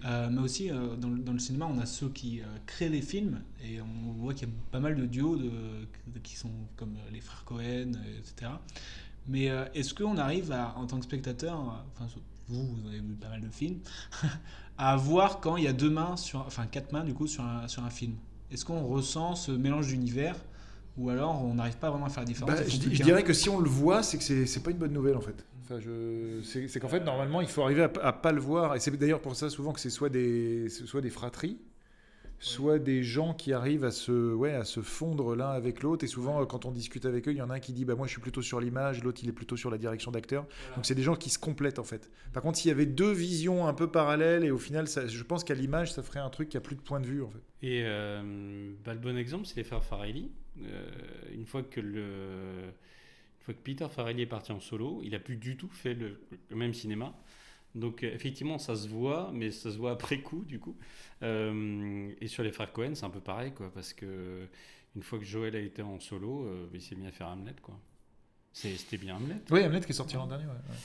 Euh, mais aussi, euh, dans, le, dans le cinéma, on a ceux qui euh, créent les films, et on voit qu'il y a pas mal de duos de, de- qui sont comme les frères Cohen, etc. Mais euh, est-ce qu'on arrive à, en tant que spectateur, euh, enfin, vous, vous avez vu pas mal de films, à voir quand il y a deux mains, sur, enfin quatre mains du coup, sur un, sur un film Est-ce qu'on ressent ce mélange d'univers ou alors on n'arrive pas vraiment à faire la différence Bah, je, qu'un. dirais que si on le voit, c'est que c'est pas une bonne nouvelle en fait. Enfin, c'est qu'en fait normalement il faut arriver à, à pas le voir et c'est d'ailleurs pour ça souvent que c'est soit des soit des fratries, soit des gens qui arrivent à se ouais à se fondre l'un avec l'autre et souvent euh, quand on discute avec eux, il y en a un qui dit bah moi je suis plutôt sur l'image, l'autre il est plutôt sur la direction d'acteur. Donc c'est des gens qui se complètent en fait. Par contre s'il y avait deux visions un peu parallèles et au final ça- je pense qu'à l'image ça ferait un truc qui a plus de point de vue en fait. Et euh, bah, le bon exemple, c'est les frères Farelli. Euh, une fois que le, une fois que Peter Farelli est parti en solo, il a plus du tout fait le, le même cinéma. Donc euh, effectivement, ça se voit, mais ça se voit après coup, du coup. Euh, et sur les frères Cohen, c'est un peu pareil, quoi, parce que une fois que Joel a été en solo, euh, il s'est mis à faire Hamlet, quoi. C'est- C'était bien Hamlet. Oui, Hamlet qui est sorti l'an dernier. ouais, ouais.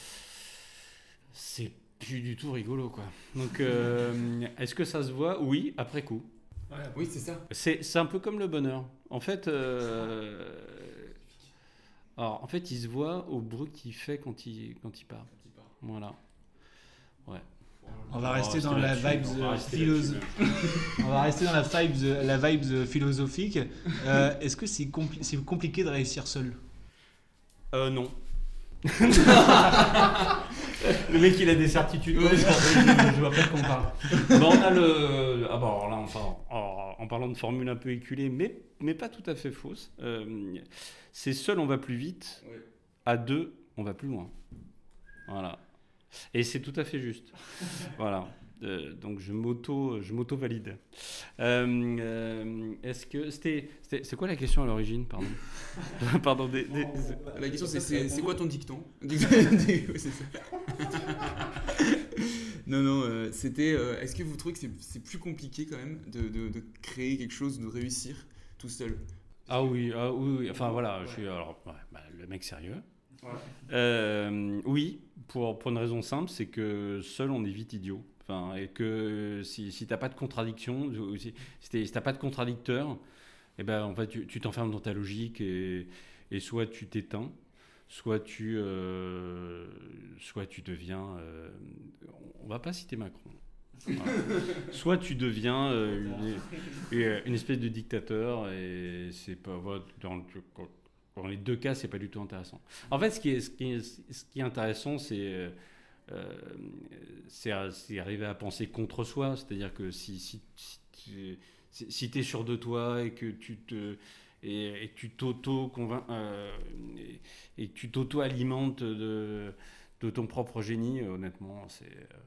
C'est plus du tout rigolo, quoi. Donc, euh, est-ce que ça se voit? Oui, après coup. Oui, c'est ça. C'est c'est un peu comme le bonheur. En fait, euh, alors, en fait, il se voit au bruit qu'il fait quand il, quand il part. Voilà. Ouais. On va Oh, rester dans la vibe on va euh, rester dans la vibe, euh, la vibe philosophique. Euh, Est-ce que c'est compli- c'est compliqué de réussir seul? Euh, non. le mec, il a des certitudes. Ouais, je, je vois pas de quoi on parle. Bon, on a le. Ah bon, alors là, on parle, en, en parlant de formule un peu éculée, mais, mais pas tout à fait fausse. euh, c'est seul, on va plus vite. À deux, on va plus loin. Voilà. Et c'est tout à fait juste. voilà. Euh, donc je m'auto, je m'auto valide. Euh, euh, Est-ce que c'était, c'était- c'est quoi la question à l'origine, pardon Pardon. Des, des- La question c'est c'est c'est quoi ton dicton Oui, c'est ça. Non, non, euh, c'était. euh, Est-ce que vous trouvez que c'est- c'est plus compliqué quand même de, de- de créer quelque chose, de réussir tout seul? Ah oui, ah oui, oui. enfin voilà, je suis alors ouais, bah, le mec sérieux. Ouais. Euh, oui, pour, pour une raison simple, c'est que seul on est vite idiot. Enfin, et que si, si t'as pas de contradiction, si, si t'as pas de contradicteur, et ben en fait tu t'enfermes dans ta logique et, et soit tu t'éteins, soit tu euh, soit tu deviens. euh, on va pas citer Macron. Soit tu deviens euh, une, espèce de dictateur et c'est pas dans, dans les deux cas c'est pas du tout intéressant. En fait ce qui est, ce qui est, ce qui est intéressant c'est euh, euh, arriver à penser contre soi, c'est-à-dire que si si, si tu si, si es sûr de toi et que tu te et, et tu t'auto euh, et, et tu t'auto alimentes de de ton propre génie, honnêtement, c'est euh,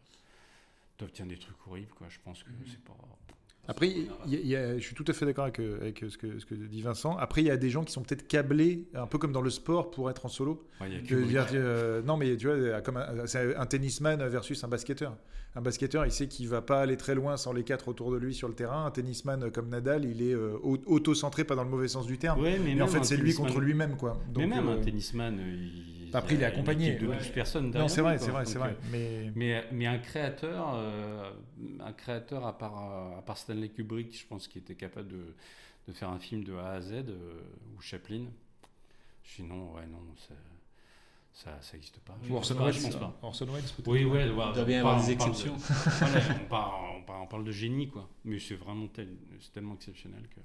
t'obtiens des trucs horribles quoi. Je pense que c'est pas Après, il y a- il y a- je suis tout à fait d'accord avec, euh, avec ce, que, ce que dit Vincent. Après, il y a des gens qui sont peut-être câblés, un peu comme dans le sport, pour être en solo. Ouais, il y a Je que veux moi. dire, euh, non, mais tu vois, comme c'est un tennisman versus un basketteur. Un basketteur, il sait qu'il va pas aller très loin sans les quatre autour de lui sur le terrain. Un tennisman comme Nadal, il est euh, au- auto-centré, pas dans le mauvais sens du terme. Ouais, mais en fait, c'est lui contre lui-même, quoi. mais même euh, un tennisman, euh, il, Après, il est y a une accompagné. de Ouais. 12 personnes Non, derrière c'est vrai, c'est vrai, c'est Donc, vrai. euh, Mais- mais, mais un créateur, euh, un créateur à part, euh, à part Stanley Kubrick, je pense qu'il était capable de, de faire un film de A à Z, euh, ou Chaplin. Sinon, ouais, non, ça, ça, ça existe pas. Ou Orson Welles, je pense pas. Orson Welles, peut-être. Oui, ouais, Il doit bien avoir parle- des on parle de- exceptions. voilà, on, parle, on, parle, on parle de génie, quoi. Mais c'est vraiment tel- tellement exceptionnel que.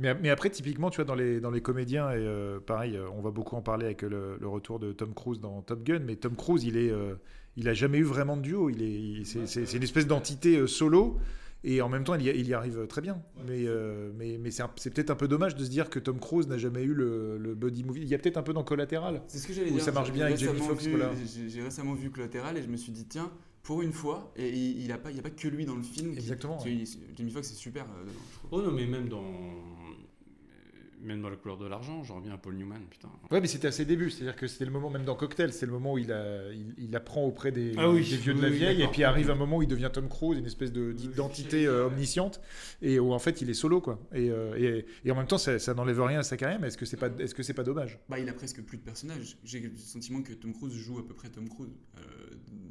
Mais, mais après, typiquement, tu vois, dans les, dans les comédiens, et euh, pareil, euh, on va beaucoup en parler avec le, le retour de Tom Cruise dans Top Gun, mais Tom Cruise, il est, euh, il a jamais eu vraiment de duo. Il est, il- c'est, une espèce d'entité euh, solo, et en même temps, il y, il y arrive très bien. Mais, euh, mais, mais c'est, peut-être un peu dommage de se dire que Tom Cruise n'a jamais eu le, le buddy movie. Il y a peut-être un peu dans Collatéral. C'est ce que j'allais où dire. ça marche bien avec Jamie Foxx. voilà. j'ai- récemment vu Collatéral et je me suis dit, tiens, pour une fois, et il n'y a, pas- il y a pas que lui dans le film. qui- Exactement, que il- Jamie Foxx c'est super euh, dedans, je. Oh non, mais même dans, même dans la couleur de l'argent, j'en reviens à Paul Newman, putain. Ouais, mais c'était à ses débuts, c'est-à-dire que c'était le moment, même dans Cocktail, c'est le moment où il, a, il, il apprend auprès des, Ah oui, des vieux de la vieille, et puis arrive un moment où il devient Tom Cruise, une espèce de- d'identité euh, omnisciente, et où en fait il est solo, quoi. Et, euh, et, et en même temps, ça, ça n'enlève rien à sa carrière, mais est-ce que c'est pas, est-ce que c'est pas dommage? Bah, il a presque plus de personnages. J'ai le sentiment que Tom Cruise joue à peu près Tom Cruise. euh,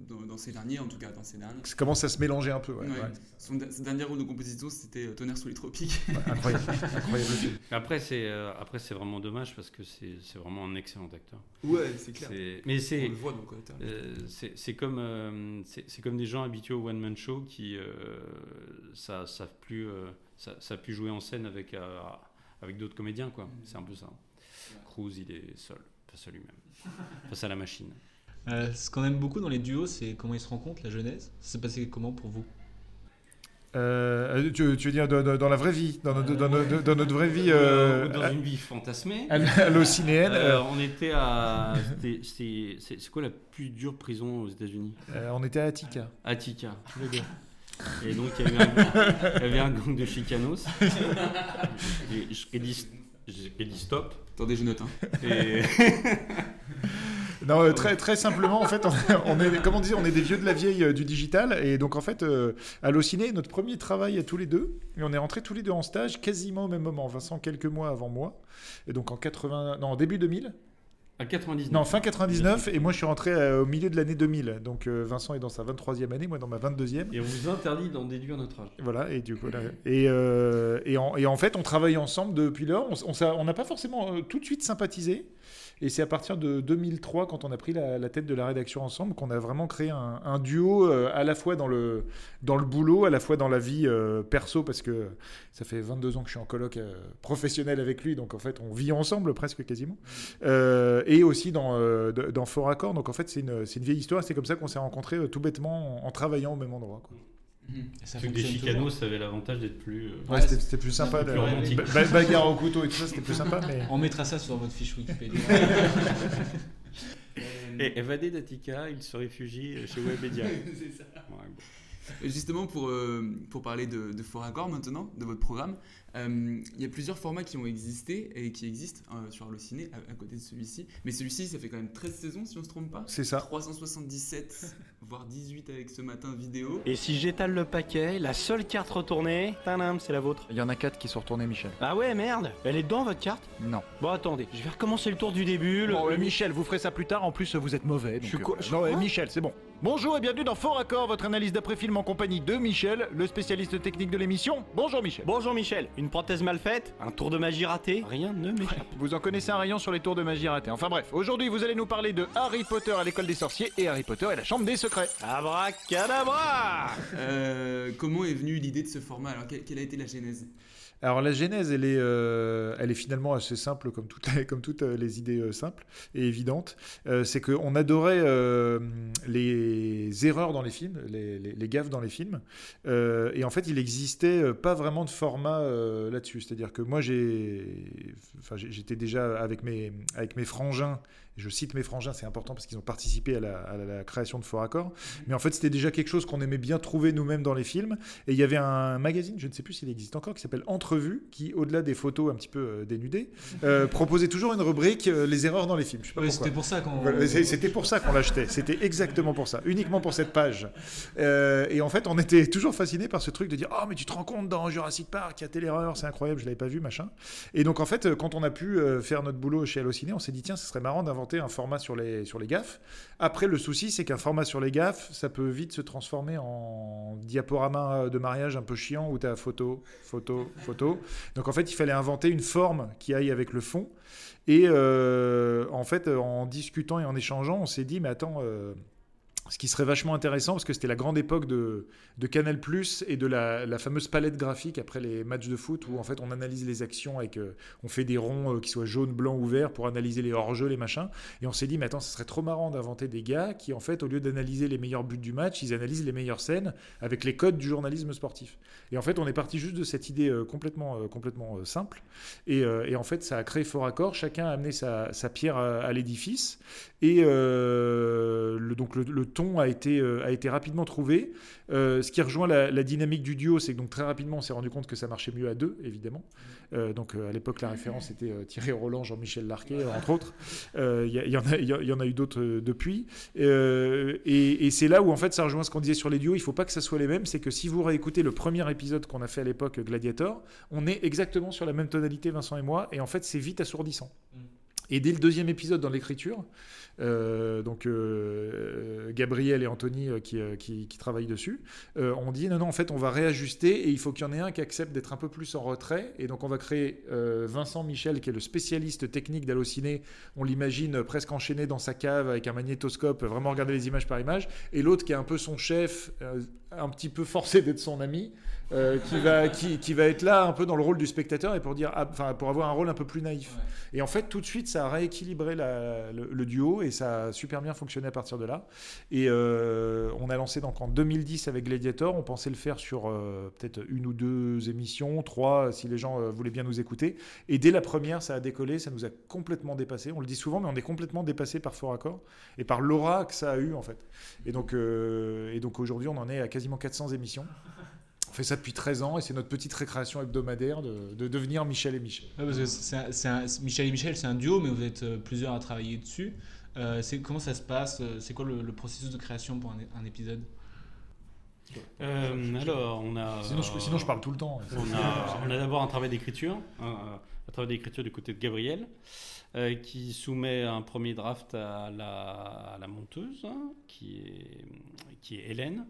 dans, dans ses derniers, en tout cas, dans ses derniers. Ça commence à se mélanger un peu, ouais. Ouais. ouais. Son, dernière rôle de composition, c'était Tonnerre sous les tropiques. incroyable, incroyable film. Après, c'est euh, après c'est vraiment dommage parce que c'est c'est vraiment un excellent acteur. Ouais, c'est clair. Mais c'est On le voit dans Cocktail. euh, c'est c'est comme euh, c'est c'est comme des gens habitués au one man show qui euh, ça savent plus euh, ça, ça pu jouer en scène avec euh, avec d'autres comédiens quoi. C'est un peu ça. Cruz, il est seul face à lui-même, face à la machine. Euh, ce qu'on aime beaucoup dans les duos, c'est comment ils se rencontrent, la genèse. Ça s'est passé comment pour vous? Euh, tu, tu veux dire dans, la vraie vie, dans notre, dans notre, dans notre vraie vie euh, dans une vie fantasmée. hallucinéenne, Euh, euh, on était à. C'est quoi la plus dure prison aux États-Unis? Euh, on était à Attica. Attica. Tous les deux. Et donc il y, avait un- gang de chicanos. Et J'ai dit, dit stop. Attendez, je note. hein. Et. Non, euh, très, très simplement, en fait, on, est, comme on disait, on est des vieux de la vieille euh, du digital. Et donc, en fait, euh, Allociné, notre premier travail à tous les deux. Et on est rentrés tous les deux en stage quasiment au même moment. Vincent, quelques mois avant moi. Et donc, en 80. Non, en début 2000. À 99. Non, fin 99. Et moi, je suis rentré euh, au milieu de l'année 2000. Donc, euh, Vincent est dans sa 23e année, moi dans ma 22e. Et on vous interdit d'en déduire notre âge. Voilà, et du coup, là, et, euh, et, en, et en fait, on travaille ensemble depuis lors. On n'a pas forcément euh, tout de suite sympathisé. Et c'est à partir de 2003, quand on a pris la, tête de la rédaction ensemble, qu'on a vraiment créé un, duo euh, à la fois dans le, dans le boulot, à la fois dans la vie euh, perso, parce que ça fait 22 ans que je suis en colloque euh, professionnel avec lui, donc en fait, on vit ensemble presque quasiment. Et aussi dans, dans Fort Accord. Donc en fait, c'est une, une vieille histoire. C'est comme ça qu'on s'est rencontrés tout bêtement en, travaillant au même endroit. Ça que des chicanos, ça avait l'avantage d'être plus. euh, Ouais, c'était- c'était plus sympa. plus romantique. ba- ba- bagarre au couteau et tout ça, c'était plus sympa. Mais... On mettra ça sur votre fiche Wikipédia. Et évadé d'Attica, il se réfugie chez Webedia. C'est ça. Ouais, bon. Et Justement, pour, euh, pour parler de, de Fort Accord maintenant, de votre programme, euh, il y a plusieurs formats qui ont existé et qui existent euh, sur Allociné à, à côté de celui-ci. Mais celui-ci, ça fait quand même 13 saisons, si on se trompe pas. C'est ça. 377, voire 18 avec ce matin vidéo. Et si j'étale le paquet, la seule carte retournée, tadam, c'est la vôtre. Il y en a quatre qui sont retournés, Michel. Ah ouais, merde Elle est dedans, votre carte? Non. Bon, attendez, je vais recommencer le tour du début. Le... Bon, euh, Michel, vous ferez ça plus tard. En plus, vous êtes mauvais. Je suis donc, quoi- euh, je- Non, quoi Michel, c'est bon. Bonjour et bienvenue dans Fort Accord, votre analyse d'après-film en compagnie de Michel, le spécialiste technique de l'émission. Bonjour Michel. Bonjour Michel, une prothèse mal faite, un tour de magie raté, rien ne m'échappe. Vous en connaissez un rayon sur les tours de magie ratés. Enfin bref, aujourd'hui vous allez nous parler de Harry Potter à l'école des sorciers et Harry Potter et la chambre des secrets. Abracadabra Euh, comment est venue l'idée de ce format? Alors, quelle, quelle a été la genèse? Alors la genèse, elle est, euh, elle est finalement assez simple comme toutes les, comme toutes les idées euh, simples et évidentes. Euh, c'est qu'on adorait euh, les erreurs dans les films, les, les- les gaffes dans les films. Euh, et en fait, il existait euh, pas vraiment de format euh, là-dessus. C'est-à-dire que moi, j'ai, enfin, j'ai- j'étais déjà avec mes, avec mes frangins. Je cite mes frangins, c'est important parce qu'ils ont participé à la, à la- la création de Fort Accord. Mais en fait, c'était déjà quelque chose qu'on aimait bien trouver nous-mêmes dans les films. Et il y avait un magazine, je ne sais plus s'il existe encore, qui s'appelle Entrevue, qui, au-delà des photos un petit peu euh, dénudées, euh, proposait toujours une rubrique euh, Les erreurs dans les films. C'était pour ça qu'on- Voilà, c'est- C'était pour ça qu'on l'achetait. C'était exactement pour ça. Uniquement pour cette page. Euh, et en fait, on était toujours fasciné par ce truc de dire Oh, mais tu te rends compte dans Jurassic Park, il y a telle erreur, c'est incroyable, je l'avais pas vu, machin. Et donc, en fait, quand on a pu faire notre boulot chez Allociné, on s'est dit Tiens, ce serait marrant un format sur les, sur les gaffes. Après, le souci, c'est qu'un format sur les gaffes, ça peut vite se transformer en diaporama de mariage un peu chiant où tu as photo, photo, photo. Donc, en fait, il fallait inventer une forme qui aille avec le fond. Et euh, en fait, en discutant et en échangeant, on s'est dit, mais attends, euh, ce qui serait vachement intéressant, parce que c'était la grande époque de, de Canal Plus et de la, fameuse palette graphique après les matchs de foot, où en fait on analyse les actions avec, euh, on fait des ronds euh, qui soient jaunes, blancs ou verts pour analyser les hors-jeux, les machins. Et on s'est dit, mais attends, ce serait trop marrant d'inventer des gars qui, en fait, au lieu d'analyser les meilleurs buts du match, ils analysent les meilleures scènes avec les codes du journalisme sportif. Et en fait, on est parti juste de cette idée euh, complètement, euh, complètement simple. Et, en fait, ça a créé Fort Accord. Chacun a amené sa, sa pierre à, l'édifice. Et donc le, le ton a été, euh, a été rapidement trouvé. Euh, ce qui rejoint la, dynamique du duo, c'est que donc très rapidement, on s'est rendu compte que ça marchait mieux à deux, évidemment. Euh, donc à l'époque, la référence était Thierry Roland, Jean-Michel Larquet, entre autres. Il y, en a- eu d'autres depuis. Et et c'est là où en fait ça rejoint ce qu'on disait sur les duos. Il faut pas que ça soit les mêmes. C'est que si vous réécoutez le premier épisode qu'on a fait à l'époque, Gladiator, on est exactement sur la même tonalité, Vincent et moi. Et en fait, c'est vite assourdissant. Et dès le deuxième épisode dans l'écriture, euh, donc euh, Gabriel et Anthony euh, qui, travaillent dessus, on dit non, non, en fait, on va réajuster et il faut qu'il y en ait un qui accepte d'être un peu plus en retrait. Et donc, on va créer Vincent Michel, qui est le spécialiste technique d'Allociné. On l'imagine presque enchaîné dans sa cave avec un magnétoscope, vraiment regarder les images par image. Et l'autre qui est un peu son chef, un petit peu forcé d'être son ami. Euh, qui, va, qui, qui va être là un peu dans le rôle du spectateur et pour dire ah, enfin pour avoir un rôle un peu plus naïf. Et en fait tout de suite ça a rééquilibré la- le, le duo et ça a super bien fonctionné à partir de là. Et euh, on a lancé donc en 2010 avec Gladiator. On pensait le faire sur euh, peut-être une ou deux émissions trois si les gens voulaient bien nous écouter. Et dès la première ça a décollé ça nous a complètement dépassé. On le dit souvent mais on est complètement dépassé par Fort Accord et par l'aura que ça a eu en fait. Et donc, et donc aujourd'hui on en est à quasiment 400 émissions on fait ça depuis 13 ans et c'est notre petite récréation hebdomadaire de, de devenir Michel et Michel. Ouais, parce que c'est un- c'est un- Michel et Michel, c'est un duo, mais vous êtes euh, plusieurs à travailler dessus. Euh, c'est- comment ça se passe? Euh, C'est quoi le, le processus de création pour un, épisode? Euh, alors, on a. Sinon, je- sinon, je parle tout le temps. On a, on a d'abord un travail d'écriture, un, un travail d'écriture du côté de Gabriel, euh, qui soumet un premier draft à la, à la monteuse, hein, qui est, qui est Hélène.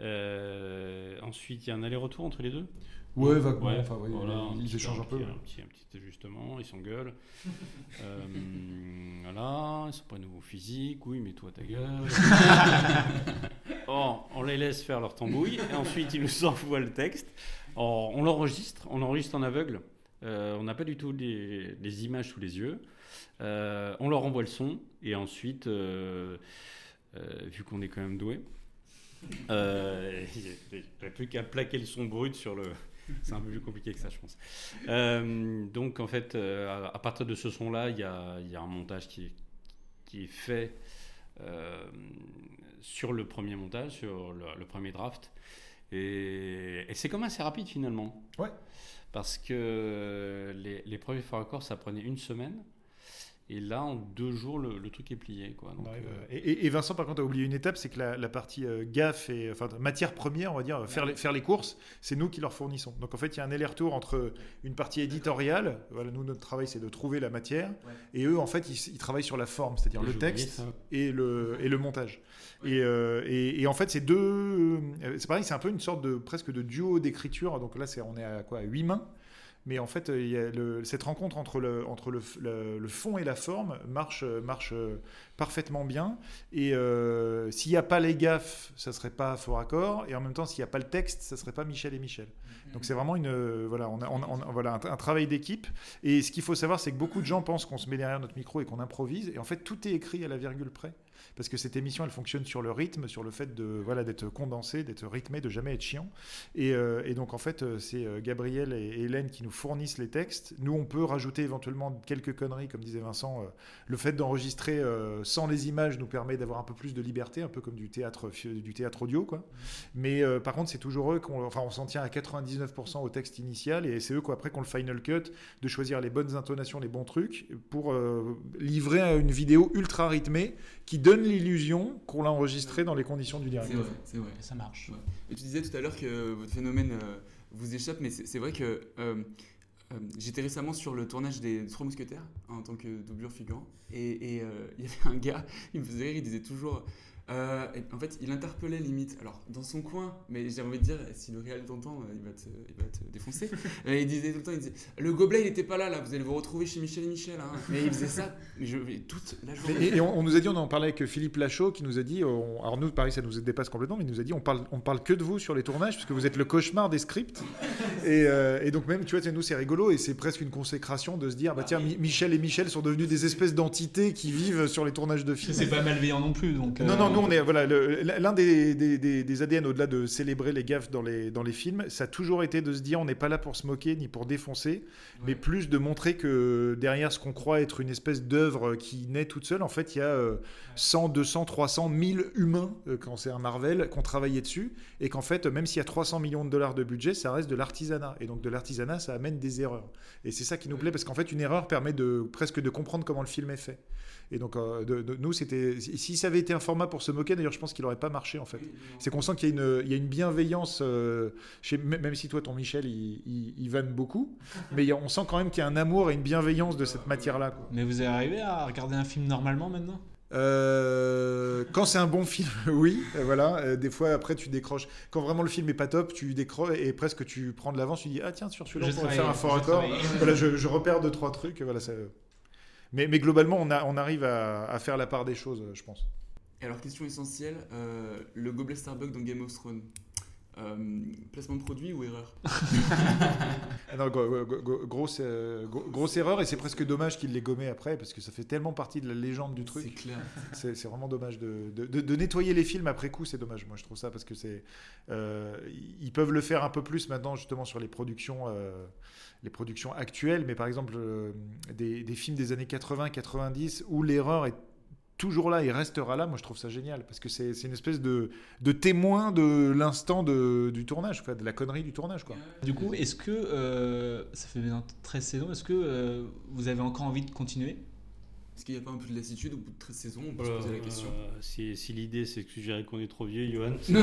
Euh, ensuite, il y a un aller-retour entre les deux. Ouais, vaguement, enfin, ouais, voilà, ils échangent un peu, petit- ouais. Un petit, un petit ajustement, ils s'engueulent. Euh, voilà, ils sont pas nouveaux physiques, oui, mais toi ta gueule. Or, on les laisse faire leur tambouille, et ensuite ils nous envoient le texte. Or, on l'enregistre, on l'enregistre en aveugle. Euh, on n'a pas du tout les, les images sous les yeux. Euh, on leur envoie le son, et ensuite, euh, euh, vu qu'on est quand même doué, euh, il n'y a plus qu'à plaquer le son brut sur le. C'est un peu plus compliqué que ça, je pense. Euh, donc, en fait, euh, à, partir de ce son-là, il y a, il y a un montage qui est, qui est fait euh, sur le premier montage, sur le, le premier draft. Et, et c'est comme assez rapide finalement. Ouais. Parce que les, les premiers accords, ça prenait une semaine. Et là, en deux jours, le, le truc est plié. Quoi. Donc, Ouais, euh, Et, Vincent, par contre, a oublié une étape, c'est que la, la partie euh, gaffe et enfin matière première, on va dire, faire les, faire les courses, c'est nous qui leur fournissons. Donc en fait, il y a un aller-retour entre une partie éditoriale. Voilà, nous notre travail, c'est de trouver la matière, et eux, en fait, ils, ils travaillent sur la forme, c'est-à-dire le texte et le et le montage. Et, euh, et, et en fait, c'est deux. euh, C'est pareil, c'est un peu une sorte de presque de duo d'écriture. Donc là, c'est on est à quoi, à huit mains. Mais en fait, euh, il y a le- cette rencontre entre, le, entre le, le- le fond et la forme marche, euh, marche euh, parfaitement bien. Et euh, s'il n'y a pas les gaffes, ça serait pas Fort Accord. Et en même temps, s'il n'y a pas le texte, ça serait pas Michel et Michel. Donc c'est vraiment une, voilà, on a, on a- on a- voilà, un, un travail d'équipe. Et ce qu'il faut savoir, c'est que beaucoup de gens pensent qu'on se met derrière notre micro et qu'on improvise. Et en fait, tout est écrit à la virgule près. Parce que cette émission, elle fonctionne sur le rythme, sur le fait de voilà d'être condensé, d'être rythmé, de jamais être chiant. Et, euh, donc en fait, euh, c'est euh, Gabriel et Hélène qui nous fournissent les textes. Nous, on peut rajouter éventuellement quelques conneries, comme disait Vincent. le fait d'enregistrer sans les images nous permet d'avoir un peu plus de liberté, un peu comme du théâtre, audio, quoi. Mais par contre, c'est toujours eux qu'on, enfin, on s'en tient à 99% au texte initial, et c'est eux quoi après qu'on le final cut, de choisir les bonnes intonations, les bons trucs, pour livrer une vidéo ultra rythmée qui donne l'illusion qu'on l'a enregistré dans les conditions du direct. C'est vrai, c'est vrai. Ça marche. Ouais. Et tu disais tout à l'heure que votre phénomène euh, vous échappe, mais c'est vrai que euh, euh, j'étais récemment sur le tournage des Trois Mousquetaires en tant que doublure figurant, et euh, il y avait un gars, il me faisait rire, il disait toujours. Euh, en fait, il interpellait limite, alors dans son coin, mais j'ai envie de dire, si le réel t'entend, euh, il va te, il va te défoncer. Et il disait tout le temps, il disait, le gobelet il était pas là, là, vous allez vous retrouver chez Michel et Michel. hein. Mais il faisait ça, mais je, mais toute la journée. Et, et on, on nous a dit, on en parlait avec Philippe Lachaud, qui nous a dit, on- alors nous, pareil, ça nous dépasse complètement, mais il nous a dit, on parle, on parle que de vous sur les tournages, parce que vous êtes le cauchemar des scripts. Et, euh, et donc même, tu vois, nous c'est rigolo et c'est presque une consécration de se dire, bah tiens, Mi- Michel et Michel sont devenus des espèces d'entités qui vivent sur les tournages de films. C'est pas malveillant non plus. Donc, Non, euh, non, nous on est voilà le- l'un des, des, des- des ADN au-delà de célébrer les gaffes dans les dans les films, ça a toujours été de se dire on n'est pas là pour se moquer ni pour défoncer, mais plus de montrer que derrière ce qu'on croit être une espèce d'œuvre qui naît toute seule, en fait il y a euh, 100, 200, 300, 1000 humains euh, quand c'est un Marvel qui ont travaillé dessus et qu'en fait même s'il y a 300 millions de dollars de budget, ça reste de l'artisanat et donc de l'artisanat ça amène des erreurs et c'est ça qui nous plaît parce qu'en fait une erreur permet de presque de comprendre comment le film est fait. Et donc, euh, de- de- nous, c'était. Si ça avait été un format pour se moquer, d'ailleurs, je pense qu'il n'aurait pas marché, en fait. C'est qu'on sent qu'il y, a une- il y a une bienveillance, euh, chez, même si toi, ton Michel, il, il, il vanne beaucoup, mais a- on sent quand même qu'il y a un amour et une bienveillance de cette matière-là. quoi. Mais vous arrivez à regarder un film normalement maintenant? Euh, quand c'est un bon film, oui, euh, voilà. Euh, des fois, après, tu décroches. Quand vraiment le film est pas top, tu décroches et presque tu prends de l'avance. Tu dis ah tiens sur celui-là, Je on pourrait faire un fort accord. voilà, je, je repère deux trois trucs. Voilà, ça. Mais, mais globalement, on, a, on arrive à, à faire la part des choses, je pense. Alors, question essentielle, euh, le gobelet Starbucks dans Game of Thrones, euh, placement de produit ou erreur? Ah non, go- go- go- grosse, euh, grosse erreur et c'est presque dommage qu'il l'ait gommé après parce que ça fait tellement partie de la légende du truc. C'est clair. C'est vraiment dommage de, de- de- de nettoyer les films après coup, c'est dommage. Moi, je trouve ça parce que c'est, euh, ils peuvent le faire un peu plus maintenant justement sur les productions, les productions actuelles. Mais par exemple, des, des films des années 80-90 où l'erreur est toujours là et restera là, moi je trouve ça génial parce que c'est une espèce de, de témoin de l'instant de- du tournage, quoi, de la connerie du tournage. Quoi. Du coup, est-ce que euh, ça fait maintenant 13 saisons Est-ce que euh, vous avez encore envie de continuer? Est-ce qu'il n'y a pas un peu de lassitude au bout de 13 saisons On peut se Euh, poser la question? si si l'idée c'est de suggérer qu'on est trop vieux, Johan.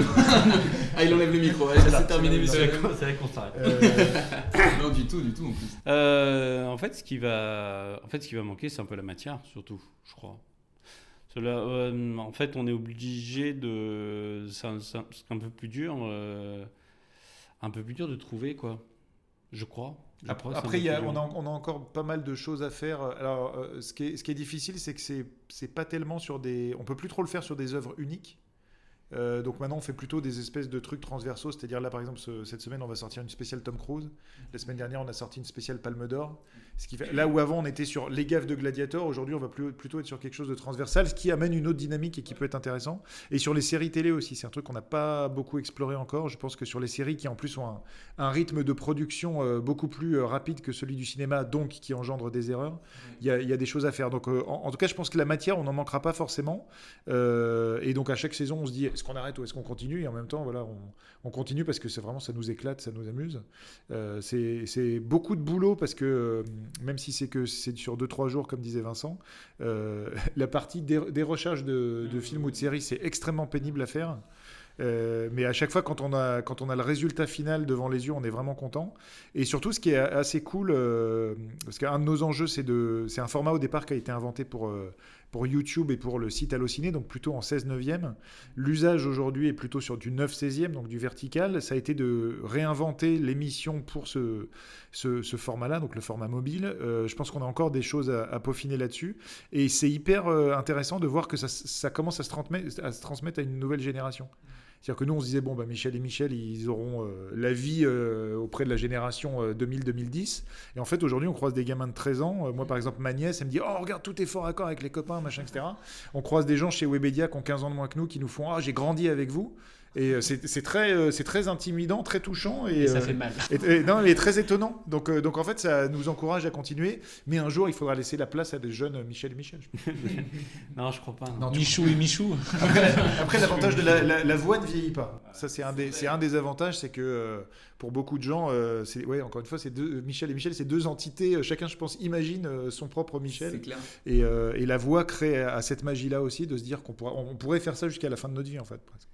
Ah, il enlève le micro, c'est terminé, monsieur. C'est vrai qu'on s'arrête. non, du tout, du tout en plus. Euh, en fait, ce qui va, en fait, ce qui va manquer, c'est un peu la matière, surtout, je crois. Cela, euh, en fait, on est obligé de, c'est un, peu plus dur, euh, un peu plus dur de trouver quoi. Je crois. Je Après, y a- on, a, on a encore pas mal de choses à faire. Alors, euh, ce, qui est, ce qui est difficile, c'est que c'est c'est pas tellement sur des. On peut plus trop le faire sur des œuvres uniques. Euh, donc maintenant, on fait plutôt des espèces de trucs transversaux. C'est-à-dire là, par exemple, ce- cette semaine, on va sortir une spéciale Tom Cruise. La semaine dernière, on a sorti une spéciale Palme d'Or. Là où avant, on était sur les gaffes de Gladiator, aujourd'hui, on va plutôt être sur quelque chose de transversal, ce qui amène une autre dynamique et qui peut être intéressant. Et sur les séries télé aussi, c'est un truc qu'on n'a pas beaucoup exploré encore. Je pense que sur les séries qui en plus ont un, rythme de production euh, beaucoup plus euh, rapide que celui du cinéma, donc qui engendre des erreurs, il y, a, des choses à faire. Donc en, en tout cas, je pense que la matière, on n'en manquera pas forcément. Et donc à chaque saison, on se dit est-ce qu'on arrête ou est-ce qu'on continue Et en même temps, voilà, on, on continue parce que c'est vraiment ça nous éclate, ça nous amuse. Euh, c'est beaucoup de boulot parce que euh, même si c'est que c'est sur 2-3 jours, comme disait Vincent, euh, la partie des, recherches de, films ou de séries, c'est extrêmement pénible à faire. Mais à chaque fois, quand on, a, quand on a le résultat final devant les yeux, on est vraiment content. Et surtout, ce qui est assez cool, parce qu'un de nos enjeux, c'est un format au départ qui a été inventé pour, pour YouTube et pour le site Allociné, donc plutôt en 16 neuvième. L'usage aujourd'hui est plutôt sur du 9 16e, donc du vertical. Ça a été de réinventer l'émission pour ce, format-là, donc le format mobile. Euh, je pense qu'on a encore des choses à, peaufiner là-dessus. Et c'est hyper euh, intéressant de voir que ça, commence à se transmettre à une nouvelle génération. C'est-à-dire que nous, on se disait, bon, bah, Michel et Michel, ils auront euh, la vie euh, auprès de la génération euh, 2000-2010. Et en fait, aujourd'hui, on croise des gamins de 13 ans. Euh, moi, par exemple, ma nièce, elle me dit, oh, regarde, tout est fort accord avec les copains, machin, etc. On croise des gens chez Webedia qui ont 15 ans de moins que nous, qui nous font, ah, j'ai grandi avec vous. Et euh, c'est très, euh, c'est très intimidant, très touchant. Et, Et ça euh, fait mal. Et, et- non, mais très étonnant. Donc, donc, en fait, ça nous encourage à continuer. Mais un jour, il faudra laisser la place à des jeunes Michel et Michel. non, je crois pas. Non, Michou et Michou. Après, après, l'avantage de la, la- la voix ne vieillit pas. Ça, c'est un des, c'est un des avantages, c'est que euh, pour beaucoup de gens, euh, c'est, ouais, encore une fois, c'est deux, Michel et Michel, c'est deux entités. euh, Chacun, je pense, imagine son propre Michel. C'est clair. Et, et la voix crée à cette magie-là aussi de se dire qu'on pourra, on pourrait faire ça jusqu'à la fin de notre vie, en fait, presque.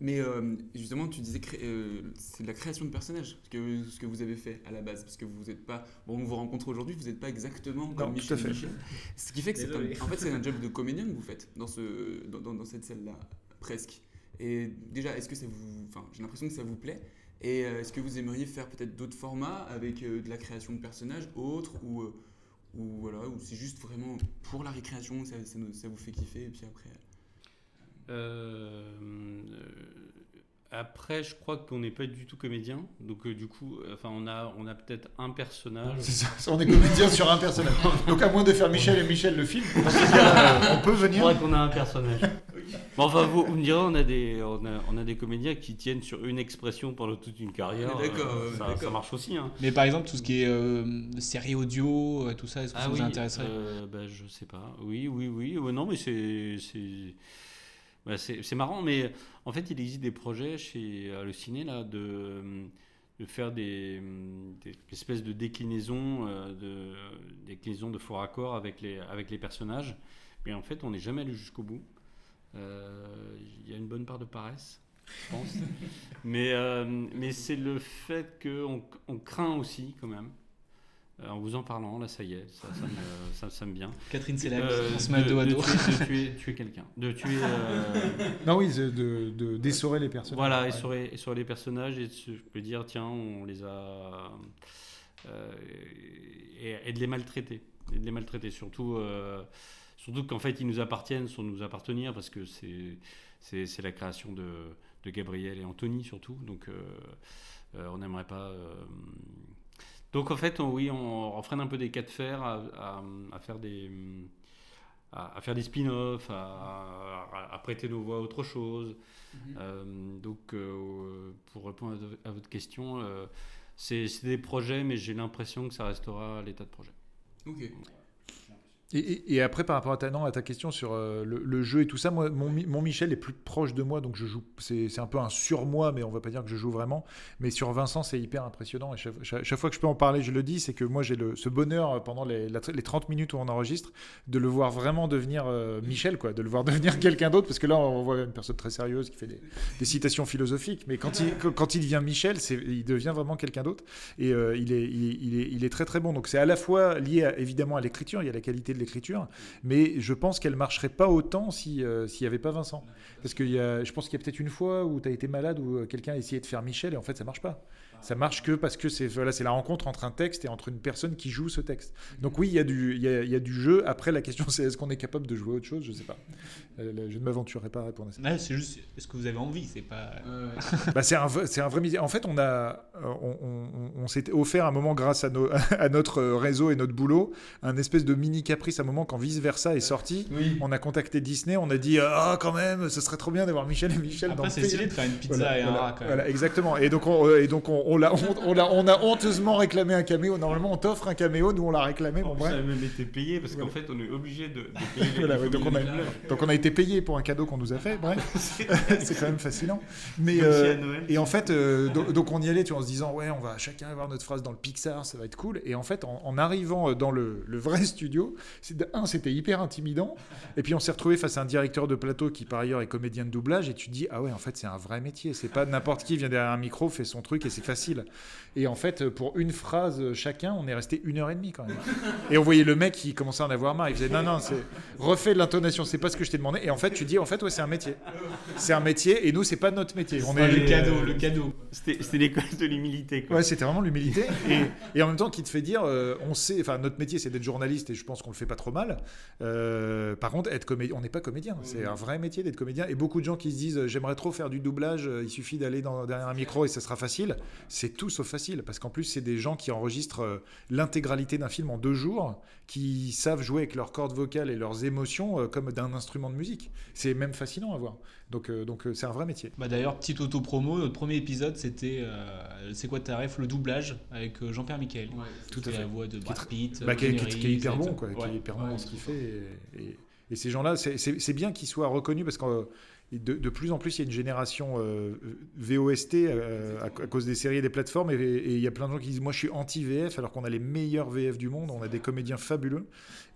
Mais euh, justement, tu disais que euh, c'est de la création de personnages, ce que, ce que vous avez fait à la base, parce que vous n'êtes pas. Bon, on vous rencontre aujourd'hui, vous n'êtes pas exactement comme tout Michel à fait. Michel. Ce qui fait que c'est un, en fait, c'est un job de comédien que vous faites dans, ce, dans, dans- dans cette scène-là, presque. Et déjà, est-ce que ça vous. Enfin, j'ai l'impression que ça vous plaît. Et euh, est-ce que vous aimeriez faire peut-être d'autres formats avec euh, de la création de personnages autres ou, euh, ou voilà, ou c'est juste vraiment pour la récréation, ça, ça vous fait kiffer et puis après. Euh, Après, je crois qu'on n'est pas du tout comédien, donc euh, du coup, enfin, on a, on a peut-être un personnage. C'est ça, on est comédien sur un personnage. Donc à moins de faire Michel et Michel le film, on, dit, euh, peut venir. Je crois qu'on a un personnage. Mais enfin, vous, vous me direz, on a, des, on, a, on a des comédiens qui tiennent sur une expression pendant toute une carrière. D'accord, euh, ça, marche aussi. Hein. Mais par exemple, tout ce qui est euh, série audio, tout ça, est-ce que Ah ça oui, vous intéresserait? euh, bah, Je sais pas. Oui, oui, oui. Ouais, non, mais c'est. C'est- bah, marrant, mais en fait, il existe des projets chez Allociné là, de, de faire des, des espèces de déclinaisons, euh, de, déclinaisons de faux raccords avec les, avec les personnages. Mais en fait, on n'est jamais allé jusqu'au bout. Euh, Il y a une bonne part de paresse, je pense. mais euh, mais c'est le fait qu'on on craint aussi, quand même. Euh, en vous en parlant, là, ça y est, ça, ça me, ça, ça me vient. Catherine Euh, on se met de- dos à de dos. tuer- de tuer, tuer quelqu'un. De tuer. euh, Non, oui, de, de, de- d'essorer les personnages. Voilà, essorer, essorer les personnages et de se de dire, tiens, on les a. euh, et, et de les maltraiter. Et de les maltraiter, surtout. euh, surtout qu'en fait, ils nous appartiennent sans nous appartenir parce que c'est, c'est, c'est la création de, de Gabriel et Anthony, surtout. Donc, euh, euh, on n'aimerait pas. euh, donc en fait, on- oui, on, freine un peu des cas de fer à, à- à faire des à, à faire des spin-offs, à, prêter nos voix à autre chose. Mhm. Euh, donc euh, pour répondre à, votre question, euh, c'est c'est des projets, mais j'ai l'impression que ça restera à l'état de projet. Ok. Et, après, par rapport à ta, question sur euh, le, jeu et tout ça, mon, Mi- mon Michel est plus proche de moi, donc je joue. C'est un peu un surmoi, mais on va pas dire que je joue vraiment. Mais sur Vincent, c'est hyper impressionnant. Et chaque, chaque- fois que je peux en parler, je le dis, c'est que moi, j'ai ce bonheur euh, pendant les, la- les 30 minutes où on enregistre de le voir vraiment devenir euh, Michel, quoi, de le voir devenir quelqu'un d'autre, parce que là, on voit une personne très sérieuse qui fait des, citations philosophiques, mais quand il, quand il devient Michel, il devient vraiment quelqu'un d'autre. Et il, est, il, est- il est, très très bon. Donc c'est à la fois lié évidemment à l'écriture, il y a la qualité de l'écriture, mais je pense qu'elle marcherait pas autant euh, s'il n'y avait pas Vincent. Parce que y a, je pense qu'il y a peut-être une fois où tu as été malade où euh, quelqu'un a essayé de faire Michel et en fait ça marche pas. Ça marche que parce que c'est voilà, c'est la rencontre entre un texte et entre une personne qui joue ce texte. Donc oui, il y, a du- il y, a, il y a du jeu. Après, la question c'est est-ce qu'on est capable de jouer autre chose? Je sais pas. Euh, je ne m'aventurerai pas à répondre à ça. Ouais, c'est juste, est-ce que vous avez envie? C'est pas. Bah, c'est un, vrai- c'est un vrai midi. En fait, on a, euh, on, on- on s'est offert un moment grâce à, nos- à notre réseau et notre boulot, un espèce de mini caprice, un moment quand Vice Versa est sorti. On a contacté Disney, on a dit ah quand même, ce serait trop bien d'avoir Michel et Michel Après, dans le c'est film. stylé de faire une pizza Voilà, et un voilà, rat, quand même. voilà, exactement. Et donc on, euh, et donc on, on l'a, on, on l'a- on a honteusement réclamé un caméo. Normalement, on t'offre un caméo, nous on l'a réclamé. Bon, Ça a bref. même été payé parce qu'en fait, on est obligé de, de payer les Voilà, ouais, donc, on a, doublage. donc on a été payé pour un cadeau qu'on nous a fait. Bref, c'est quand même fascinant. Mais euh, et en fait, euh, do- donc, on y allait, tu vois, en se disant ouais, on va chacun avoir notre phrase dans le Pixar, ça va être cool. Et en fait, en, en arrivant euh, dans le, le vrai studio, un, c'était hyper intimidant. Et puis on s'est retrouvé face à un directeur de plateau qui par ailleurs est comédien de doublage. Et tu te dis ah ouais, en fait, c'est un vrai métier. C'est pas n'importe qui vient derrière un micro, fait son truc et c'est facile. Et en fait, pour une phrase chacun, on est resté une heure et demie quand même. Et on voyait le mec qui commençait à en avoir marre. Il faisait non, non, c'est refais l'intonation, c'est pas ce que je t'ai demandé. Et en fait, tu dis en fait, ouais, c'est un métier. C'est un métier et nous, c'est pas notre métier. On est le cadeau, le cadeau. C'était l'école de l'humilité. Ouais, c'était vraiment l'humilité. Et, et en même temps, qui te fait dire, euh, on sait, enfin, notre métier, c'est d'être journaliste et je pense qu'on le fait pas trop mal. Euh, par contre, être comédien, on n'est pas comédien. C'est un vrai métier d'être comédien. Et beaucoup de gens qui se disent, j'aimerais trop faire du doublage, euh, il suffit d'aller derrière un micro et ça sera facile. C'est tout sauf facile. Parce qu'en plus, c'est des gens qui enregistrent euh, l'intégralité d'un film en deux jours, qui savent jouer avec leurs cordes vocales et leurs émotions euh, comme d'un instrument de musique. C'est même fascinant à voir. Donc, euh, donc c'est un vrai métier. Bah d'ailleurs, petite auto-promo, notre premier épisode c'était euh, C'est quoi ta ref Le doublage avec Jean-Pierre Michael. Tout Qui à fait la voix de Brad Pitt. bah, qui, est, qui est- Keanu qui est hyper bon, quoi, qui ouais. est hyper bon dans ce qu'il fait. Et, et- et ces gens-là, c'est- c'est c'est bien qu'ils soient reconnus parce que euh, de, de plus en plus, il y a une génération euh, VOST euh, à, à cause des séries et des plateformes. Et et il y a plein de gens qui disent Moi, je suis anti-VF, alors qu'on a les meilleurs VF du monde, on a des comédiens fabuleux.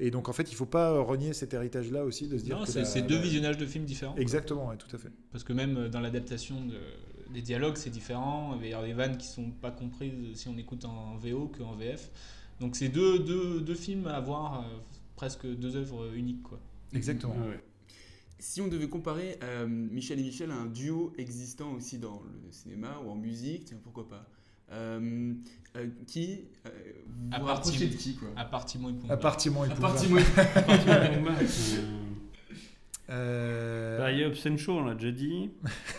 Et donc, en fait, il faut pas renier cet héritage-là aussi, de se dire Non, que c'est deux la- visionnages de films différents. Exactement, ouais, tout à fait. Parce que même dans l'adaptation de- des dialogues, c'est différent. Il va y avoir des vannes qui sont pas comprises si on écoute en VO qu'en VF. Donc c'est deux, deux, deux films à voir, euh, presque deux œuvres uniques. Quoi. Exactement. Si on devait comparer euh, Michel et Michel à un duo existant aussi dans le cinéma ou en musique, tiens, pourquoi pas Euh, euh, Qui euh, Vous À vous part rapprochez Tim- de qui quoi à part Timon et Pumba. À part Timon et Pumba. Timon et- Pumba. Euh, Bah, il y a Obscene Show, on l'a déjà dit.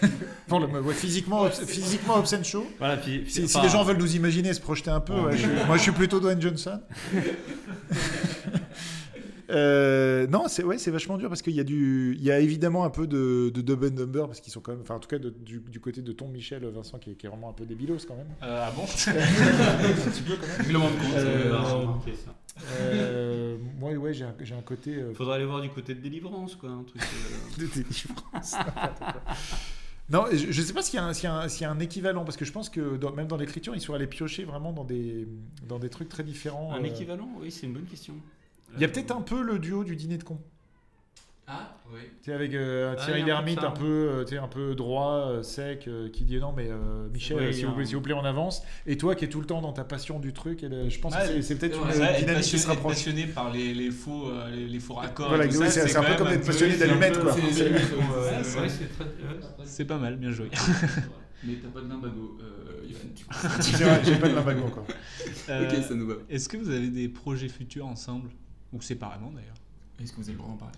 Bon, le- ouais, physiquement, physiquement, Show. Voilà, puis- si, les gens veulent nous imaginer, se projeter un peu, Ouais. ouais, je suis- moi je suis plutôt Dwayne Johnson. Euh, non, c'est ouais, c'est vachement dur parce qu'il y a du, il y a évidemment un peu de, de Dumb and Dumber parce qu'ils sont quand même, enfin en tout cas de- du, du côté de Tom Michel, Vincent qui est, qui est vraiment un peu débilos quand même. Euh, ah bon Un petit peu quand même. Règlement de compte, Euh, ça. euh, moi ouais, j'ai un, côté. euh, Faudrait aller voir du côté de délivrance, quoi. Un truc, euh. de délivrance. Non, je, je sais pas s'il y, a un- s'il y, a un- s'il y a un équivalent parce que je pense que dans- même dans l'écriture, ils sont allés piocher vraiment dans des dans des trucs très différents. Un euh. équivalent Oui, c'est une bonne question. Il y a peut-être un peu le duo du dîner de con. Ah, oui. Tu avec euh, Ah, Thierry y a un peu Lhermitte un hein. peu, euh, un peu droit, euh, sec, euh, qui dit non mais euh, Michel, Oui, s'il vous, plaît, s'il vous plaît, on avance. Et toi qui es tout le temps dans ta passion du truc, et le- je pense que c'est- c'est peut-être ouais, une ouais, dynamique qui passionné, se rapproche. être passionné par les, les faux, les, les faux raccords. Voilà, et tout oui, ça, c'est- c'est un peu comme être passionné un d'allumettes, quoi. c'est- pas mal, bien joué. Mais t'as pas de limbago, vrai, j'ai pas de limbago encore. Ok, ça nous va. Est-ce que vous avez des projets futurs ensemble? Ou séparément d'ailleurs Est-ce que vous avez le droit d'en parler?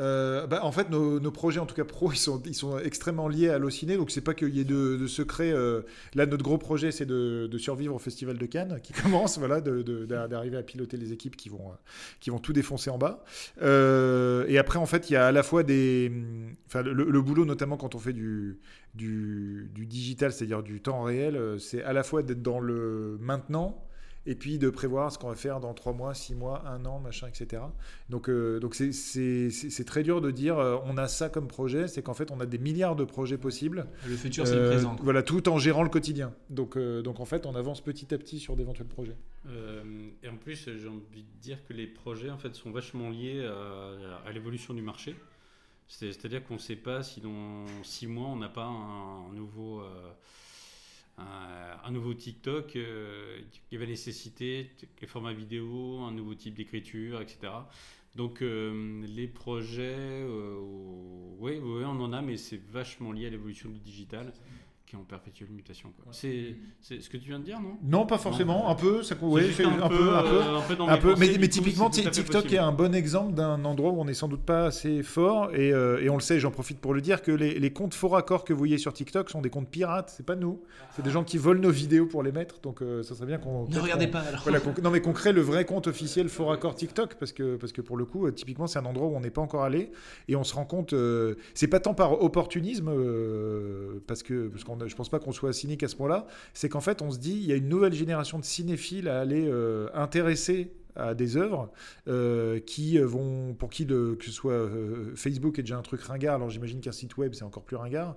Euh, bah, en fait, nos, nos projets, en tout cas pro, ils sont, ils sont extrêmement liés à Allociné. Donc, c'est pas qu'il y ait de, de secret. euh, là, notre gros projet, c'est de, de survivre au Festival de Cannes, qui commence, voilà, de- de- d'a- d'arriver à piloter les équipes qui vont, euh, qui vont tout défoncer en bas. Euh, et après, en fait, il y a à la fois des. Enfin, le, le boulot, notamment quand on fait du, du, du digital, c'est-à-dire du temps réel, c'est à la fois d'être dans le maintenant et puis de prévoir ce qu'on va faire dans 3 mois, 6 mois, 1 an, machin, etc. Donc, euh, donc c'est, très dur de dire euh, on a ça comme projet, c'est qu'en fait on a des milliards de projets possibles. Le futur, c'est le présent, quoi. Voilà, tout en gérant le quotidien. Donc, euh, donc en fait on avance petit à petit sur d'éventuels projets. Euh, et en plus, j'ai envie de dire que les projets en fait sont vachement liés à, à l'évolution du marché. C'est- C'est-à-dire qu'on ne sait pas si dans six mois on n'a pas un, nouveau euh, un, nouveau TikTok euh, qui va nécessiter des formats vidéo, un nouveau type d'écriture, etc. Donc euh, les projets, euh, oui, on en a, mais c'est vachement lié à l'évolution du digital qui est en perpétuelle mutation. quoi. C'est c'est ce que tu viens de dire, non? Non, pas forcément, Non. un peu, ça C'est ouais, fait un, peu, un peu, euh, un peu dans un peu. mais, typiquement, c'est TikTok possible. est un bon exemple d'un endroit où on n'est sans doute pas assez fort, et, euh, et on le sait, j'en profite pour le dire, que les, les comptes faux raccords que vous voyez sur TikTok sont des comptes pirates, c'est pas nous, c'est des gens qui volent nos vidéos pour les mettre, donc euh, ça serait bien qu'on... peut-être regardez qu'on- pas, alors. Voilà, non mais qu'on crée le vrai compte officiel faux raccord TikTok, parce que, parce que pour le coup, euh, typiquement, c'est un endroit où on n'est pas encore allé, et on se rend compte, euh, c'est pas tant par opportunisme, euh, parce que parce qu'on, a- je pense pas qu'on soit cynique à ce point-là, c'est qu'en fait, on se dit, il y a une nouvelle génération de cinéphiles à aller euh, intéresser à des œuvres euh, qui vont pour qui que ce soit euh, Facebook est déjà un truc ringard. Alors j'imagine qu'un site web c'est encore plus ringard.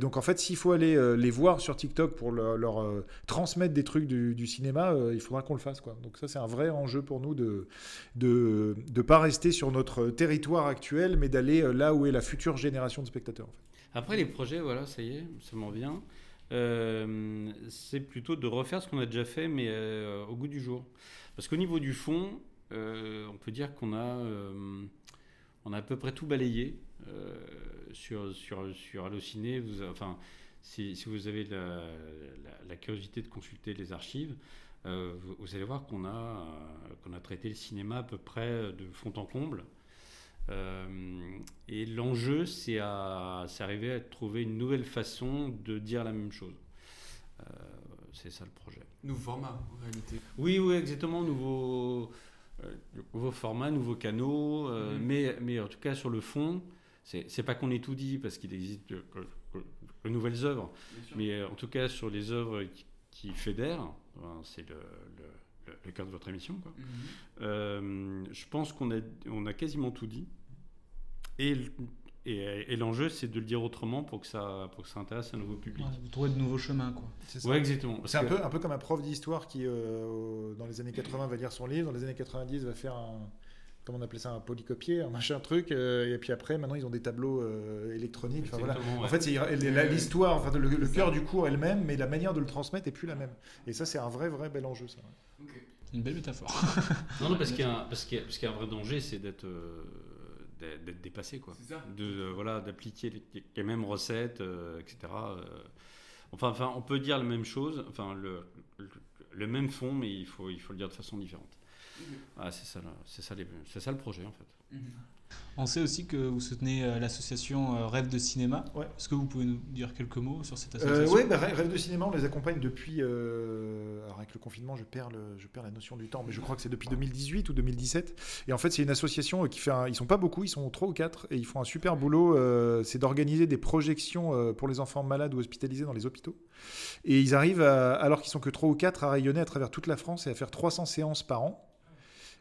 Donc en fait s'il faut aller euh, les voir sur TikTok pour leur, euh, transmettre des trucs du, cinéma euh, il faudra qu'on le fasse donc ça c'est un vrai enjeu pour nous de de de pas rester sur notre territoire actuel mais d'aller euh, là où est la future génération de spectateurs. Après les projets, voilà, ça y est, ça m'en vient. Euh, c'est plutôt de refaire ce qu'on a déjà fait, mais euh, au goût du jour. Parce qu'au niveau du fond, euh, on peut dire qu'on a, on a à peu près tout balayé sur, sur, sur Allociné. Vous, enfin, si, vous avez la, curiosité de consulter les archives, vous, vous allez voir qu'on a, qu'on a traité le cinéma à peu près de fond en comble. Euh, et l'enjeu, c'est à, arriver à trouver une nouvelle façon de dire la même chose. Euh, c'est ça le projet. Nouveau format, en réalité. Oui, oui, exactement. Nouveau, euh, nouveau format, nouveaux canaux. Mhm. mais, mais en tout cas, sur le fond, c'est pas qu'on ait tout dit, parce qu'il existe de, nouvelles œuvres. Mais en tout cas, sur les œuvres qui, qui fédèrent, ben, c'est le, le, le- cœur de votre émission. quoi. Mhm. Euh, je pense qu'on a, on a quasiment tout dit. Et, et, et l'enjeu, c'est de le dire autrement pour que ça, pour que ça intéresse un nouveau public. Ouais, vous trouvez de nouveaux chemins, quoi. C'est ça. Ouais, exactement. C'est un que- peu, un peu comme un prof d'histoire qui, euh, dans les années 80, va lire son livre, dans les années 90, va faire un. Comment on appelait ça Un polycopier, un machin truc. euh, et puis après, maintenant, ils ont des tableaux euh, électroniques. Enfin, voilà. Exactement, En fait, c'est l'histoire, enfin, le, le cœur du cours est le même, mais la manière de le transmettre est plus la même. Et ça, c'est un vrai, vrai bel enjeu, ça. ouais. Une belle métaphore. Non, non, parce qu'il y, a un- parce qu'il y y a un vrai danger, c'est d'être euh, dépassé, quoi. C'est ça. De euh, voilà, d'appliquer les, les mêmes recettes, euh, etc. euh. Enfin, enfin, on peut dire la même chose, enfin le, le, le même fond, mais il faut il faut le dire de façon différente. Ah, c'est ça, c'est ça, le projet en fait. Mhm. On sait aussi que vous soutenez euh, l'association euh, Rêve de Cinéma. Est-ce que vous pouvez nous dire quelques mots sur cette Euh, association? oui, Rêve de cinéma, on les accompagne depuis. euh, alors avec le confinement, je perds, le, je perds la notion du temps, mais je crois que c'est depuis 2018 ou 2017. Et en fait, c'est une association qui fait. Un, ils sont pas beaucoup, ils sont trois ou quatre, et ils font un super boulot. euh, c'est d'organiser des projections pour les enfants malades ou hospitalisés dans les hôpitaux. Et ils arrivent, à- alors qu'ils sont que trois ou quatre, à rayonner à travers toute la France et à faire 300 séances par an.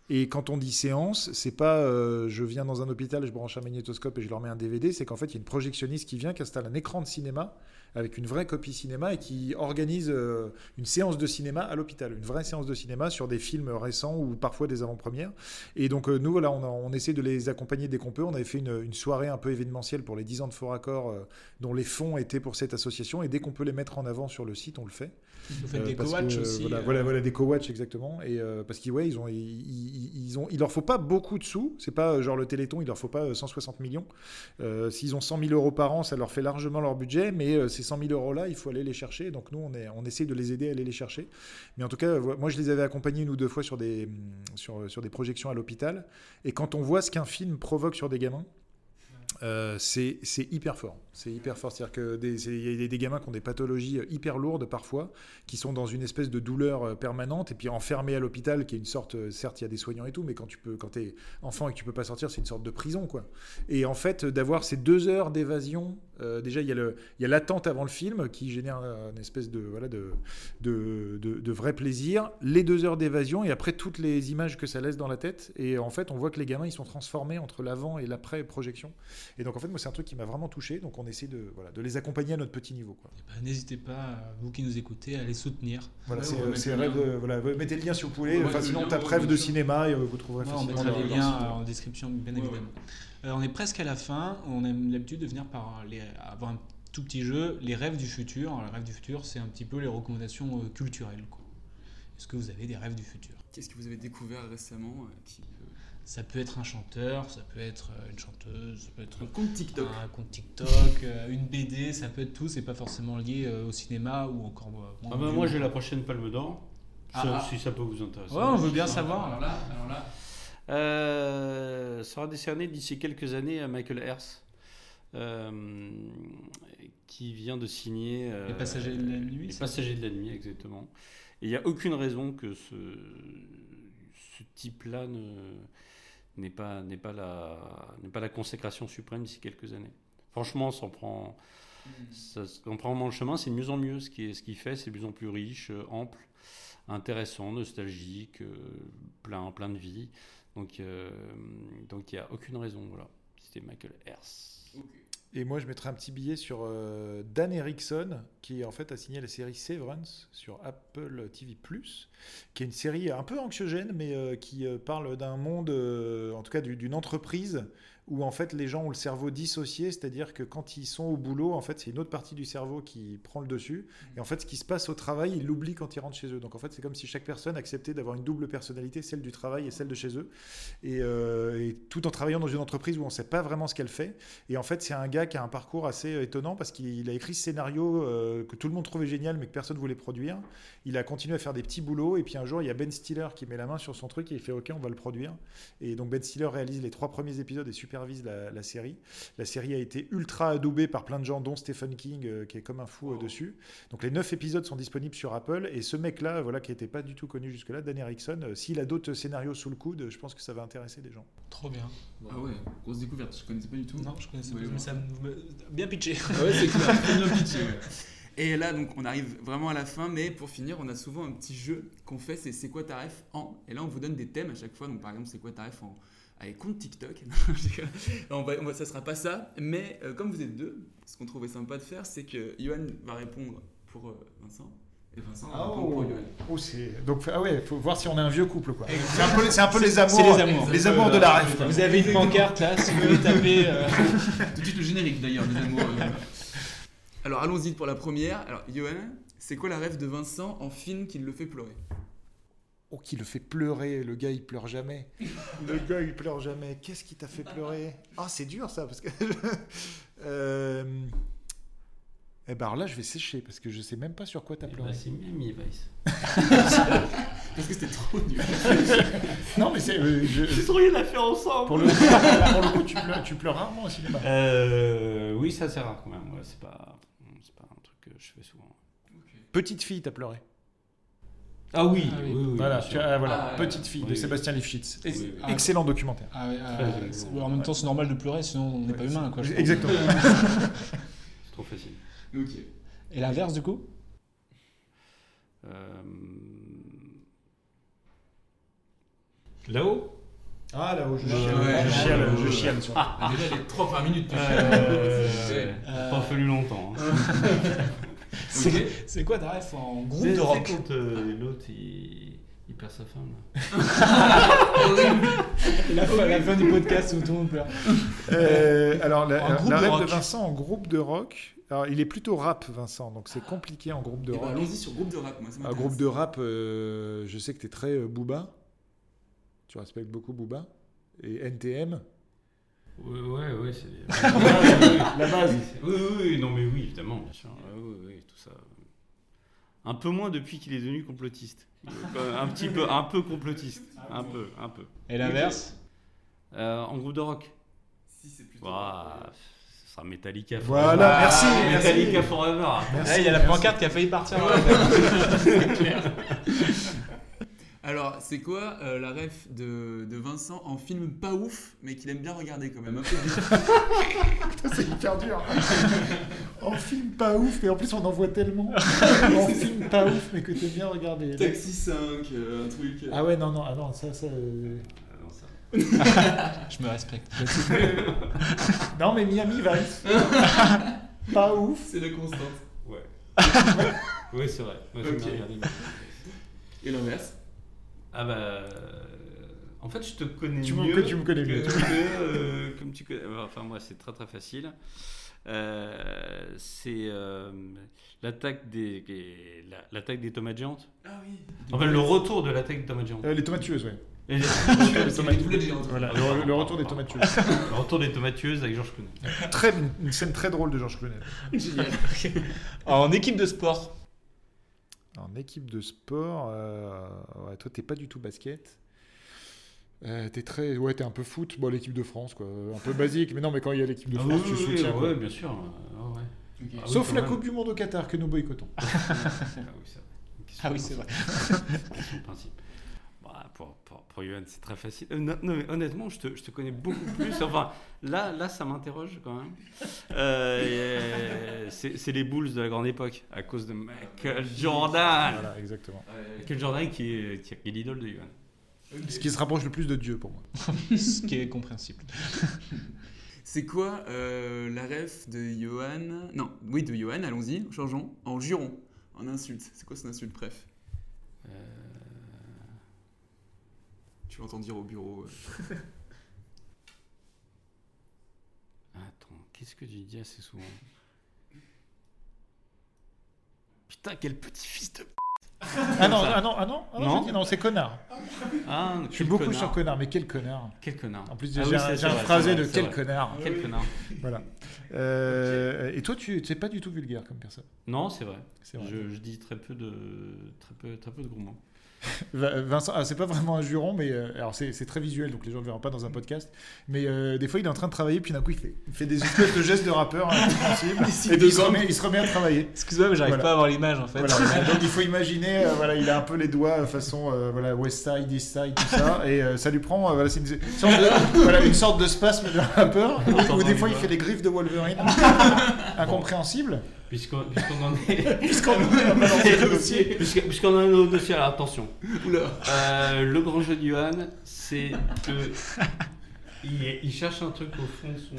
Et quand on dit séance, c'est pas euh, je viens dans un hôpital, je branche un magnétoscope et je leur mets un DVD, c'est qu'en fait il y a une projectionniste qui vient, qui installe un écran de cinéma avec une vraie copie cinéma et qui organise euh, une séance de cinéma à l'hôpital, une vraie séance de cinéma sur des films récents ou parfois des avant-premières. Et donc euh, nous voilà, on, essaie de les accompagner dès qu'on peut. On avait fait une, soirée un peu événementielle pour les 10 ans de Fort Raccord, euh, dont les fonds étaient pour cette association. Et dès qu'on peut les mettre en avant sur le site, on le fait. Vous faites des parce co-watch que, aussi, Voilà, euh. voilà, voilà, des co-watch exactement. Et euh, parce qu'ils ouais, ils ont, ils, ils- ils ont, il leur faut pas beaucoup de sous. C'est pas euh, genre le Téléthon, il leur faut pas euh, 160 millions. Euh, S'ils ont 100 000 euros par an, ça leur fait largement leur budget. Mais euh, ces 100 000 euros là, il faut aller les chercher. Donc nous, on est, on essaie de les aider à aller les chercher. Mais en tout cas, euh, moi, je les avais accompagnés une ou deux fois sur des, sur, sur des projections à l'hôpital. Et quand on voit ce qu'un film provoque sur des gamins. Euh, c'est hyper fort. C'est hyper fort. C'est-à-dire que des- c'est- il y a des, gamins qui ont des pathologies euh, hyper lourdes parfois, qui sont dans une espèce de douleur euh, permanente et puis enfermés à l'hôpital, qui est une sorte. Certes, il y a des soignants et tout, mais quand tu peux, quand es enfant et que tu peux pas sortir, c'est une sorte de prison, quoi. Et en fait, d'avoir ces deux heures d'évasion, euh, déjà il y a l'attente avant le film qui génère une espèce de voilà de de, de, de vrai plaisir, les deux heures d'évasion et après toutes les images que ça laisse dans la tête. Et en fait, on voit que les gamins ils sont transformés entre l'avant et l'après projection. Et donc en fait, moi c'est un truc qui m'a vraiment touché. Donc on essaie de voilà de les accompagner à notre petit niveau, quoi. Bah, N'hésitez pas, vous qui nous écoutez, à les soutenir. Voilà, Ouais, c'est on euh, rêve, euh, voilà, mettez le lien si vous voulez. On va Enfin, mettre le sinon, lien, tape ouais, rêve de cinéma et euh, vous trouverez Ouais, on facilement. mettra leur- les liens en description, bien évidemment. Euh, on est presque à la fin. On a l'habitude de venir par les, avoir un tout petit jeu, les rêves du futur. Alors, les rêves du futur, c'est un petit peu les recommandations euh, culturelles. quoi. Est-ce que vous avez des rêves du futur? Qu'est-ce que vous avez découvert récemment euh, qui, Ça peut être un chanteur, ça peut être une chanteuse, ça peut être Un compte TikTok. un compte TikTok, une BD, ça peut être tout. C'est pas forcément lié au cinéma ou encore moins Ah bah, au moi j'ai la prochaine Palme d'Or. Ah, ah. Si ça peut vous intéresser. Ouais, on veut bien savoir. Alors là, alors là. Euh, sera décerné d'ici quelques années à Michael Hers, euh, qui vient de signer. euh, Les Passagers de la Nuit, Les Passagers de la Nuit, exactement. Et il n'y a aucune raison que ce, ce type-là ne- n'est pas, la, n'est pas la consécration suprême d'ici quelques années. Franchement, ça prend, ça on prend vraiment le chemin, c'est de mieux en mieux ce qu'il ce qu'il fait, c'est de plus en plus riche, ample, intéressant, nostalgique, plein, plein de vie. Donc euh, donc il n'y a aucune raison. Voilà. C'était Michael Hers. Et moi, je mettrais un petit billet sur euh, Dan Erickson, qui en fait a signé la série Severance sur Apple TV+, qui est une série un peu anxiogène, mais euh, qui euh, parle d'un monde, euh, en tout cas du- d'une entreprise, où en fait les gens ont le cerveau dissocié, c'est-à-dire que quand ils sont au boulot, en fait c'est une autre partie du cerveau qui prend le dessus, et en fait ce qui se passe au travail, ils l'oublient quand ils rentrent chez eux. Donc en fait c'est comme si chaque personne acceptait d'avoir une double personnalité, celle du travail et celle de chez eux, et, euh, et tout en travaillant dans une entreprise où on ne sait pas vraiment ce qu'elle fait. Et en fait c'est un gars qui a un parcours assez étonnant parce qu'il a écrit ce scénario euh, que tout le monde trouvait génial mais que personne voulait produire. Il a continué à faire des petits boulots et puis un jour il y a Ben Stiller qui met la main sur son truc et il fait ok on va le produire. Et donc Ben Stiller réalise les trois premiers épisodes et supervise la, la série. La série a été ultra adoubée par plein de gens dont Stephen King euh, qui est comme un fou euh, dessus. Donc les neuf épisodes sont disponibles sur Apple et ce mec là voilà qui n'était pas du tout connu jusque là, Dan Erickson, euh, s'il a d'autres scénarios sous le coude, je pense que ça va intéresser des gens. Trop bien. Ah ouais, grosse découverte, je connaissais pas du tout. Non, je connaissais Ouais, pas, ouais. mais ça me- bien pitché. Ah ouais, c'est clair, bien pitché, ouais. Et là, donc, on arrive vraiment à la fin, mais pour finir, on a souvent un petit jeu qu'on fait, c'est c'est quoi ta ref en? Et là, on vous donne des thèmes à chaque fois. Donc, par exemple, c'est quoi ta ref en? Avec compte TikTok on va, on va- ça sera pas ça, mais euh, comme vous êtes deux, ce qu'on trouvait sympa de faire, c'est que Johan va répondre pour euh, Vincent. Et Vincent va répondre pour Johan. Oh, c'est donc ah ouais, faut voir si on est un vieux couple quoi. C'est un peu, c'est un peu les amours, c'est les amours. les amours de la ref. Vous avez une pancarte là, si vous voulez taper. euh, Tout de suite le générique d'ailleurs, des amours. euh. Alors allons-y pour la première. Alors Johan, c'est quoi la rêve de Vincent en film qui le fait pleurer? Oh, qui le fait pleurer, le gars il pleure jamais. Le gars il pleure jamais. Qu'est-ce qui t'a fait pleurer? Ah, c'est dur ça parce que. euh... Eh ben alors là, je vais sécher parce que je sais même pas sur quoi t'as Eh pleuré. ben, c'est Miami Vice. Parce que c'était trop nul. non, mais c'est. euh, je- Ils ont rien à faire ensemble. Pour le, pour le coup, tu pleures, tu pleures rarement au cinéma. Euh, oui, ça c'est rare quand même. Ouais, c'est pas, c'est pas un truc que je fais souvent. Petite fille, t'as pleuré? Ah oui, oui, oui, voilà, tu- ah, voilà, Ah, Petite fille oui, de oui. Sébastien Lifshitz. Oui, oui. Et- Excellent documentaire. Ah ouais, ah, en même temps, c'est normal de pleurer, sinon on n'est pas humain. Quoi. Exactement. C'est trop facile. Ok. Et l'inverse, du coup? Euh, Là-haut? Ah, là-haut, je Ouais, chiale. ouais, je chiale, je chiale Ah, déjà, les trois premières minutes, tu Euh, chiales. Il a pas fallu longtemps. hein. C'est c'est quoi ta ref en groupe C'est- de c'est rock quand euh, l'autre il, il perd sa femme. là. la, fin, la fin du podcast où tout le monde pleure. Euh, alors, la, la de rock. de Vincent en groupe de rock. Alors, il est plutôt rap, Vincent, donc c'est compliqué en groupe de Eh ben, rock. allons-y sur groupe de rap, moi, ça Un groupe de rap, euh, je sais que tu es très euh, Booba. Tu respectes beaucoup Booba. Et NTM. Ouais, ouais, ouais, c'est. La base. Oui, oui, oui, non, mais oui, évidemment, bien sûr. Ouais, oui, oui, tout ça. Un peu moins depuis qu'il est devenu complotiste. Un petit peu, un peu complotiste. Un peu, un peu. Et l'inverse? Euh, En groupe de rock Si, c'est plutôt. Ouah, Ce sera Metallica Voilà, Forever. merci, Metallica merci. Forever. Merci. Là, il y a la pancarte qui a failli partir. C'est clair. Alors, c'est quoi euh, la ref de, de Vincent en film pas ouf, mais qu'il aime bien regarder quand même? Un peu C'est hyper dur. en film pas ouf, mais en plus on en voit tellement. en film pas ouf, mais que t'aimes bien regarder. Taxi 5, euh, un truc. euh. Ah ouais, non, non, ah non, ça, ça. euh, Ah non, ça. Je me respecte. non, mais Miami Vice. pas ouf. C'est la constante. Ouais. oui, c'est vrai. Moi, j'aime Ok. bien regarder. Et l'inverse? Ah bah. En fait, je te connais Tu mieux. que tu me connais que- mieux. que, euh, comme tu connais. Enfin, moi, c'est très très facile. Euh, c'est euh, l'attaque des, des- la- l'attaque des tomates géantes. Ah oui. Enfin, le retour de l'attaque des tomates géantes. Euh, les tomates tueuses, ouais. Les- Les tomates-. Voilà, le, le retour des tomates tueuses. Le retour des tomates tueuses avec Georges Clooney. Très, une, une scène très drôle de Georges Clooney. Génial. En équipe de sport. En équipe de sport, euh, ouais, toi t'es pas du tout basket. Euh, t'es très, ouais, t'es un peu foot. Bon, l'équipe de France, quoi, un peu basique. Mais non, mais quand il y a l'équipe de Ah France, oui, tu oui, soutiens. oui, ouais, bien sûr. Ah ouais. Ah oui, Sauf la même. Coupe du Monde au Qatar que nous boycottons. Ah oui, c'est vrai. Ah oui, c'est de principe. Bah, pour, pour, Johan, c'est très facile. Euh, non, non, mais honnêtement, je te, je te connais beaucoup plus. Enfin, là, là ça m'interroge quand même. Euh, c'est c'est les Bulls de la grande époque, à cause de Michael Jordan. Voilà, exactement. Michael Jordan qui est, qui est l'idole de Johan. Ce qui se rapproche le plus de Dieu pour moi. Ce qui est compréhensible. C'est quoi euh, la ref de Johan? Non, oui, de Johan, allons-y, changeons. En juron, en insulte. C'est quoi son insulte, bref Euh, l'entends dire au bureau. euh. Attends, qu'est-ce que tu dis assez souvent? Putain, quel petit fils de. Ah non, ah non, ah non, ah non, Non? j'ai dit non, c'est connard. Ah, Je suis beaucoup connard. sur connard, mais quel connard. Quel connard. En plus, Ah j'ai oui, un, phrasé de quel vrai. connard. Quel connard. Voilà. Euh, et toi, tu n'es pas du tout vulgaire comme personne. Non, c'est vrai. C'est vrai. Je, je dis très peu de très peu très peu de gros mots. Vincent, ah, c'est pas vraiment un juron, mais euh, alors c'est c'est très visuel, donc les gens ne le verront pas dans un podcast. Mais euh, des fois, il est en train de travailler, puis d'un coup, il fait, il fait des espèces de gestes de rappeur incompréhensibles, et puis il se, remet, il se remet à travailler. Excuse-moi, mais j'arrive Voilà. pas à avoir l'image en fait. Voilà. Donc il faut imaginer, euh, voilà, il a un peu les doigts euh, façon euh, voilà, West Side, East Side, tout ça, et euh, ça lui prend, euh, voilà, c'est une, sorte de, voilà, une sorte de spasme de rappeur, où, où des fois il fait les griffes de Wolverine, incompréhensible. Puisqu'on puisqu'on en est. Puisqu'on en est à balancer le dossier. Puisqu'on en est au dossier, alors attention. Oula. Euh, le grand jeu de Johan, c'est que. Il, il cherche un truc au fond de son.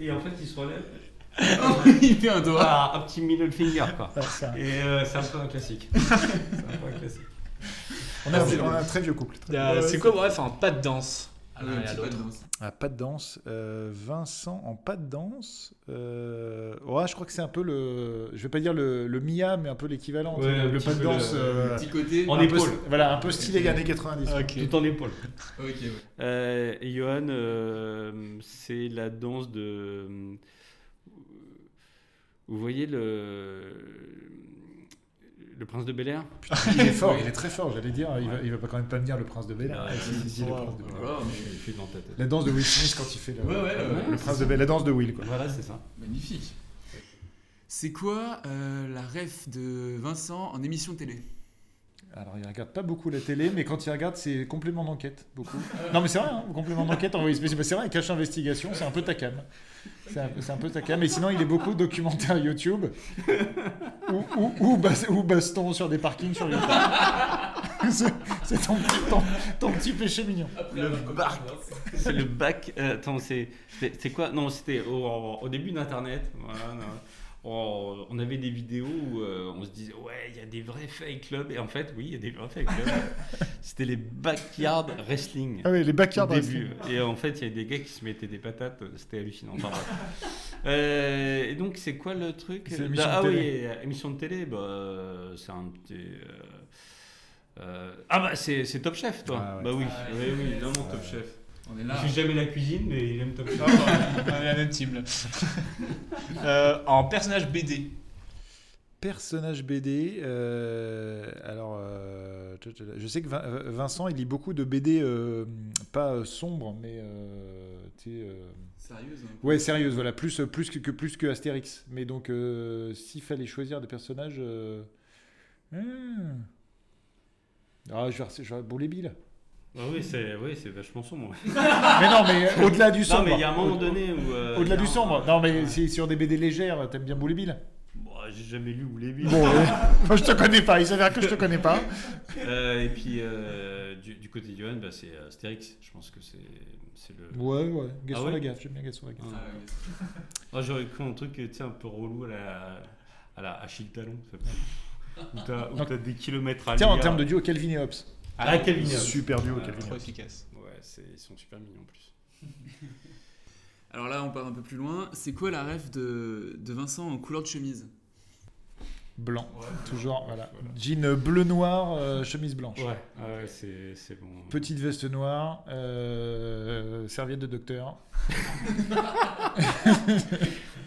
Et en fait, il se relève. il fait un doigt. Ah, un petit middle finger, quoi. Et euh, c'est un peu un classique. c'est un peu un classique. On a, on a un très vieux couple. très- c'est quoi, bref, en pas de danse? Ah, à pas de l'autre. danse. Ah, pas de danse. Euh, Vincent en pas de danse. Euh, ouais, je crois que c'est un peu le. Je vais pas dire le, le Mia, mais un peu l'équivalent. Ouais, le pas de danse. le- euh, Le petit côté. En un peu- épaule. voilà, un peu stylé années 90. quoi. Ok. Tout en épaule. Ok, ouais. Euh, et Johan, euh, c'est la danse de. Vous voyez le. Le prince de Bel Air Il est fort, il est très fort, j'allais dire. Il va, il va pas quand même pas me dire le prince de Bel Air. Ouais, Si, si, si, le prince de Bel Air. Voilà, mais il fait dans ta tête. La danse de Will Smith quand il fait le, Ouais, ouais, ouais, le prince de Bel La danse de Will, quoi. Voilà, c'est ça. Magnifique. C'est quoi euh, la ref de Vincent en émission télé? Alors, il regarde pas beaucoup la télé, mais quand il regarde, c'est complément d'enquête, beaucoup. non, mais c'est vrai, hein, complément d'enquête, envoyé spécial. Mais C'est vrai, cache investigation, c'est un peu ta cam. C'est un, c'est un peu ta cam. Mais sinon, il est beaucoup documentaire YouTube ou, ou, ou, bas- ou baston sur des parkings sur YouTube. c'est c'est ton, petit- ton, ton petit péché mignon. Le bac. C'est le bac. euh, attends, c'est c'est c'est quoi? Non, c'était au, au début d'Internet. Voilà, non. On, on avait des vidéos où euh, on se disait ouais, il y a des vrais fake clubs et en fait oui, il y a des vrais fake clubs. c'était les backyard wrestling. Ah oui, les backyard au début. wrestling. Et en fait, il y a des gars qui se mettaient des patates. C'était hallucinant. Enfin. Euh, et donc c'est quoi le truc? C'est l'émission Ah de oui, télé. euh, émission de télé. Bah, c'est un petit. euh, euh, ah bah c'est c'est Top Chef toi. Ah ouais. Bah oui, Ah oui, ouais. oui, évidemment Top. Chef. On est là. Il fait jamais la cuisine, mais il aime Top Chef. on est la même team. Euh, en personnage BD. Personnage BD. euh, alors, euh, je sais que Vin- Vincent, il lit beaucoup de BD, euh, pas sombres, mais. euh, tu sais, euh, Sérieuse peu. Ouais, sérieuse, voilà, plus, plus, que, plus que Astérix. Mais donc, euh, s'il fallait choisir des personnages. euh, hmm. Ah, je vais, je vais Boulet Bill. Ah oui, c'est oui, c'est vachement sombre. mais non, mais euh, au-delà du sombre. Non, mais il y a un moment donné où. euh, Au-delà il y du un- sombre. Non, mais c'est sur des BD légères, t'aimes bien Boulet Bill? Bon, j'ai jamais lu les Bill. Bon, euh, moi, je te connais pas, il s'avère que je te connais pas. Euh, et puis euh, du, du côté de Johan, bah, c'est Astérix. Je pense que c'est c'est le. Ouais, ouais, Gaston Ah ouais Lagaffe, j'aime bien Gaston Lagaffe. Ah, Ah, J'aurais cru un truc tu sais, un peu relou à la, à la Achille Talon. ça Où t'as où des kilomètres à Tiens, en lire. termes de duo, Calvin et Hobbes. Ah, Calvin et Hobbes. Super duo, Ah, Calvin Trop efficace. Ouais, c'est- ils sont super mignons en plus. Alors là, on part un peu plus loin. C'est quoi la ref de, de Vincent en couleur de chemise? Blanc, toujours, voilà. Jean bleu-noir, euh, chemise blanche. Ouais, ah ouais, c'est c'est bon. Petite veste noire, euh, serviette de docteur.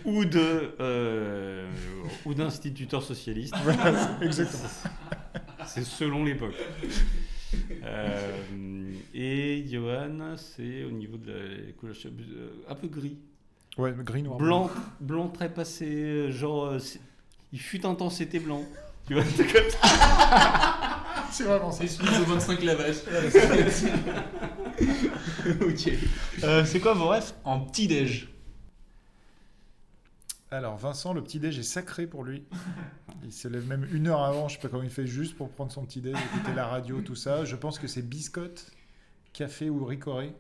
ou de euh, ou d'instituteur socialiste. Voilà, exactement. C'est selon l'époque. Euh, et Johan, c'est au niveau de la couleur euh, un peu gris. Ouais, gris noir. Blanc, blanc très passé, euh, genre il fut un temps c'était blanc. Tu vois, c'est comme ça. C'est vraiment ça. Excuse au 25 lavages. ok. Euh, c'est quoi vos refs en petit-déj Alors, Vincent, le petit-déj est sacré pour lui. Il se lève même une heure avant, je sais pas comment il fait, juste pour prendre son petit-déj, écouter la radio, tout ça. Je pense que c'est biscotte, café ou ricoré.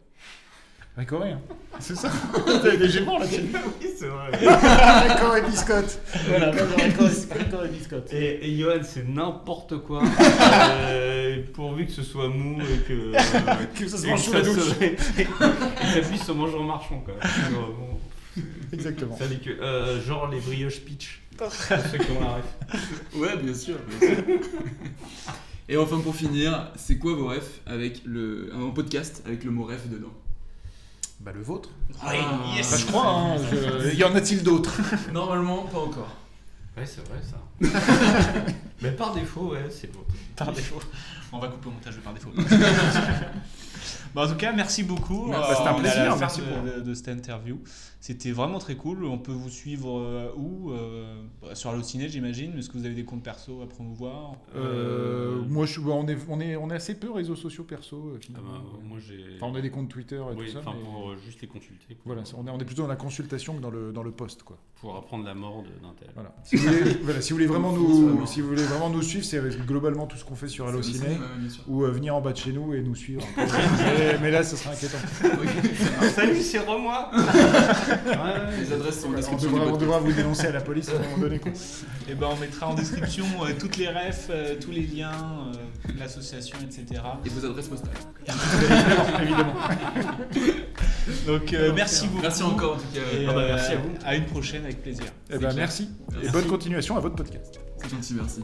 Ricoré, hein C'est ça T'as des géments là-dessus Oui, c'est vrai. Ricoré biscotte Voilà, ricoré, ricoré biscotte. Et, et Johan, c'est n'importe quoi. euh, pourvu que ce soit mou et que. euh, Que ça se et mange sous la douche. et que ça puisse se manger en marchant, quoi. Exactement. Ça dit que, euh, genre les brioches pitch. Ceux qui ont la ref. Ouais, bien sûr. bien sûr. Et enfin, pour finir, c'est quoi vos refs avec le, un podcast avec le mot ref dedans? Bah, le vôtre. Ah, yes. Bah, je crois, hein, je- Y en a-t-il d'autres? Normalement, pas encore. Ouais, c'est vrai ça. Mais par défaut, ouais, c'est beau. Par défaut. On va couper au montage par défaut. Bon, en tout cas, merci beaucoup. Bah, c'était un plaisir, merci de, pour- de- de cette interview. C'était vraiment très cool. On peut vous suivre euh, où Euh, bah, Sur Allociné, j'imagine. Est-ce que vous avez des comptes perso à promouvoir? Euh, moi, je, bah, on, est, on, est, on est assez peu réseaux sociaux perso. euh, Ah bah, moi j'ai. Enfin, on a des comptes Twitter et Oui, tout ça. enfin, mais- pour euh, juste les consulter. quoi. Voilà, on est, on est plutôt dans la consultation que dans le, dans le post. Quoi. Pour apprendre la mort de- d'un tel. Voilà. Si, vous voulez, voilà, si vous voulez vraiment nous, mort. si vous voulez vraiment nous suivre, c'est globalement tout ce qu'on fait sur Allociné. Ouais, sûr. ou euh, venir en bas de chez nous et nous suivre. mais, mais là, ce sera inquiétant. Salut, c'est Romois Les adresses sont en on, description. on devra vous dénoncer à la police à un moment donné. quoi. Et ben, on mettra en description euh, toutes les refs, euh, tous les liens, euh, l'association, etc. Et vos adresses postales. Évidemment. Donc, euh, merci beaucoup. Merci encore, en tout cas. Et, Ah bah, merci à vous. À une prochaine avec plaisir. Eh ben, merci. Et bonne continuation à votre podcast. C'est gentil, merci.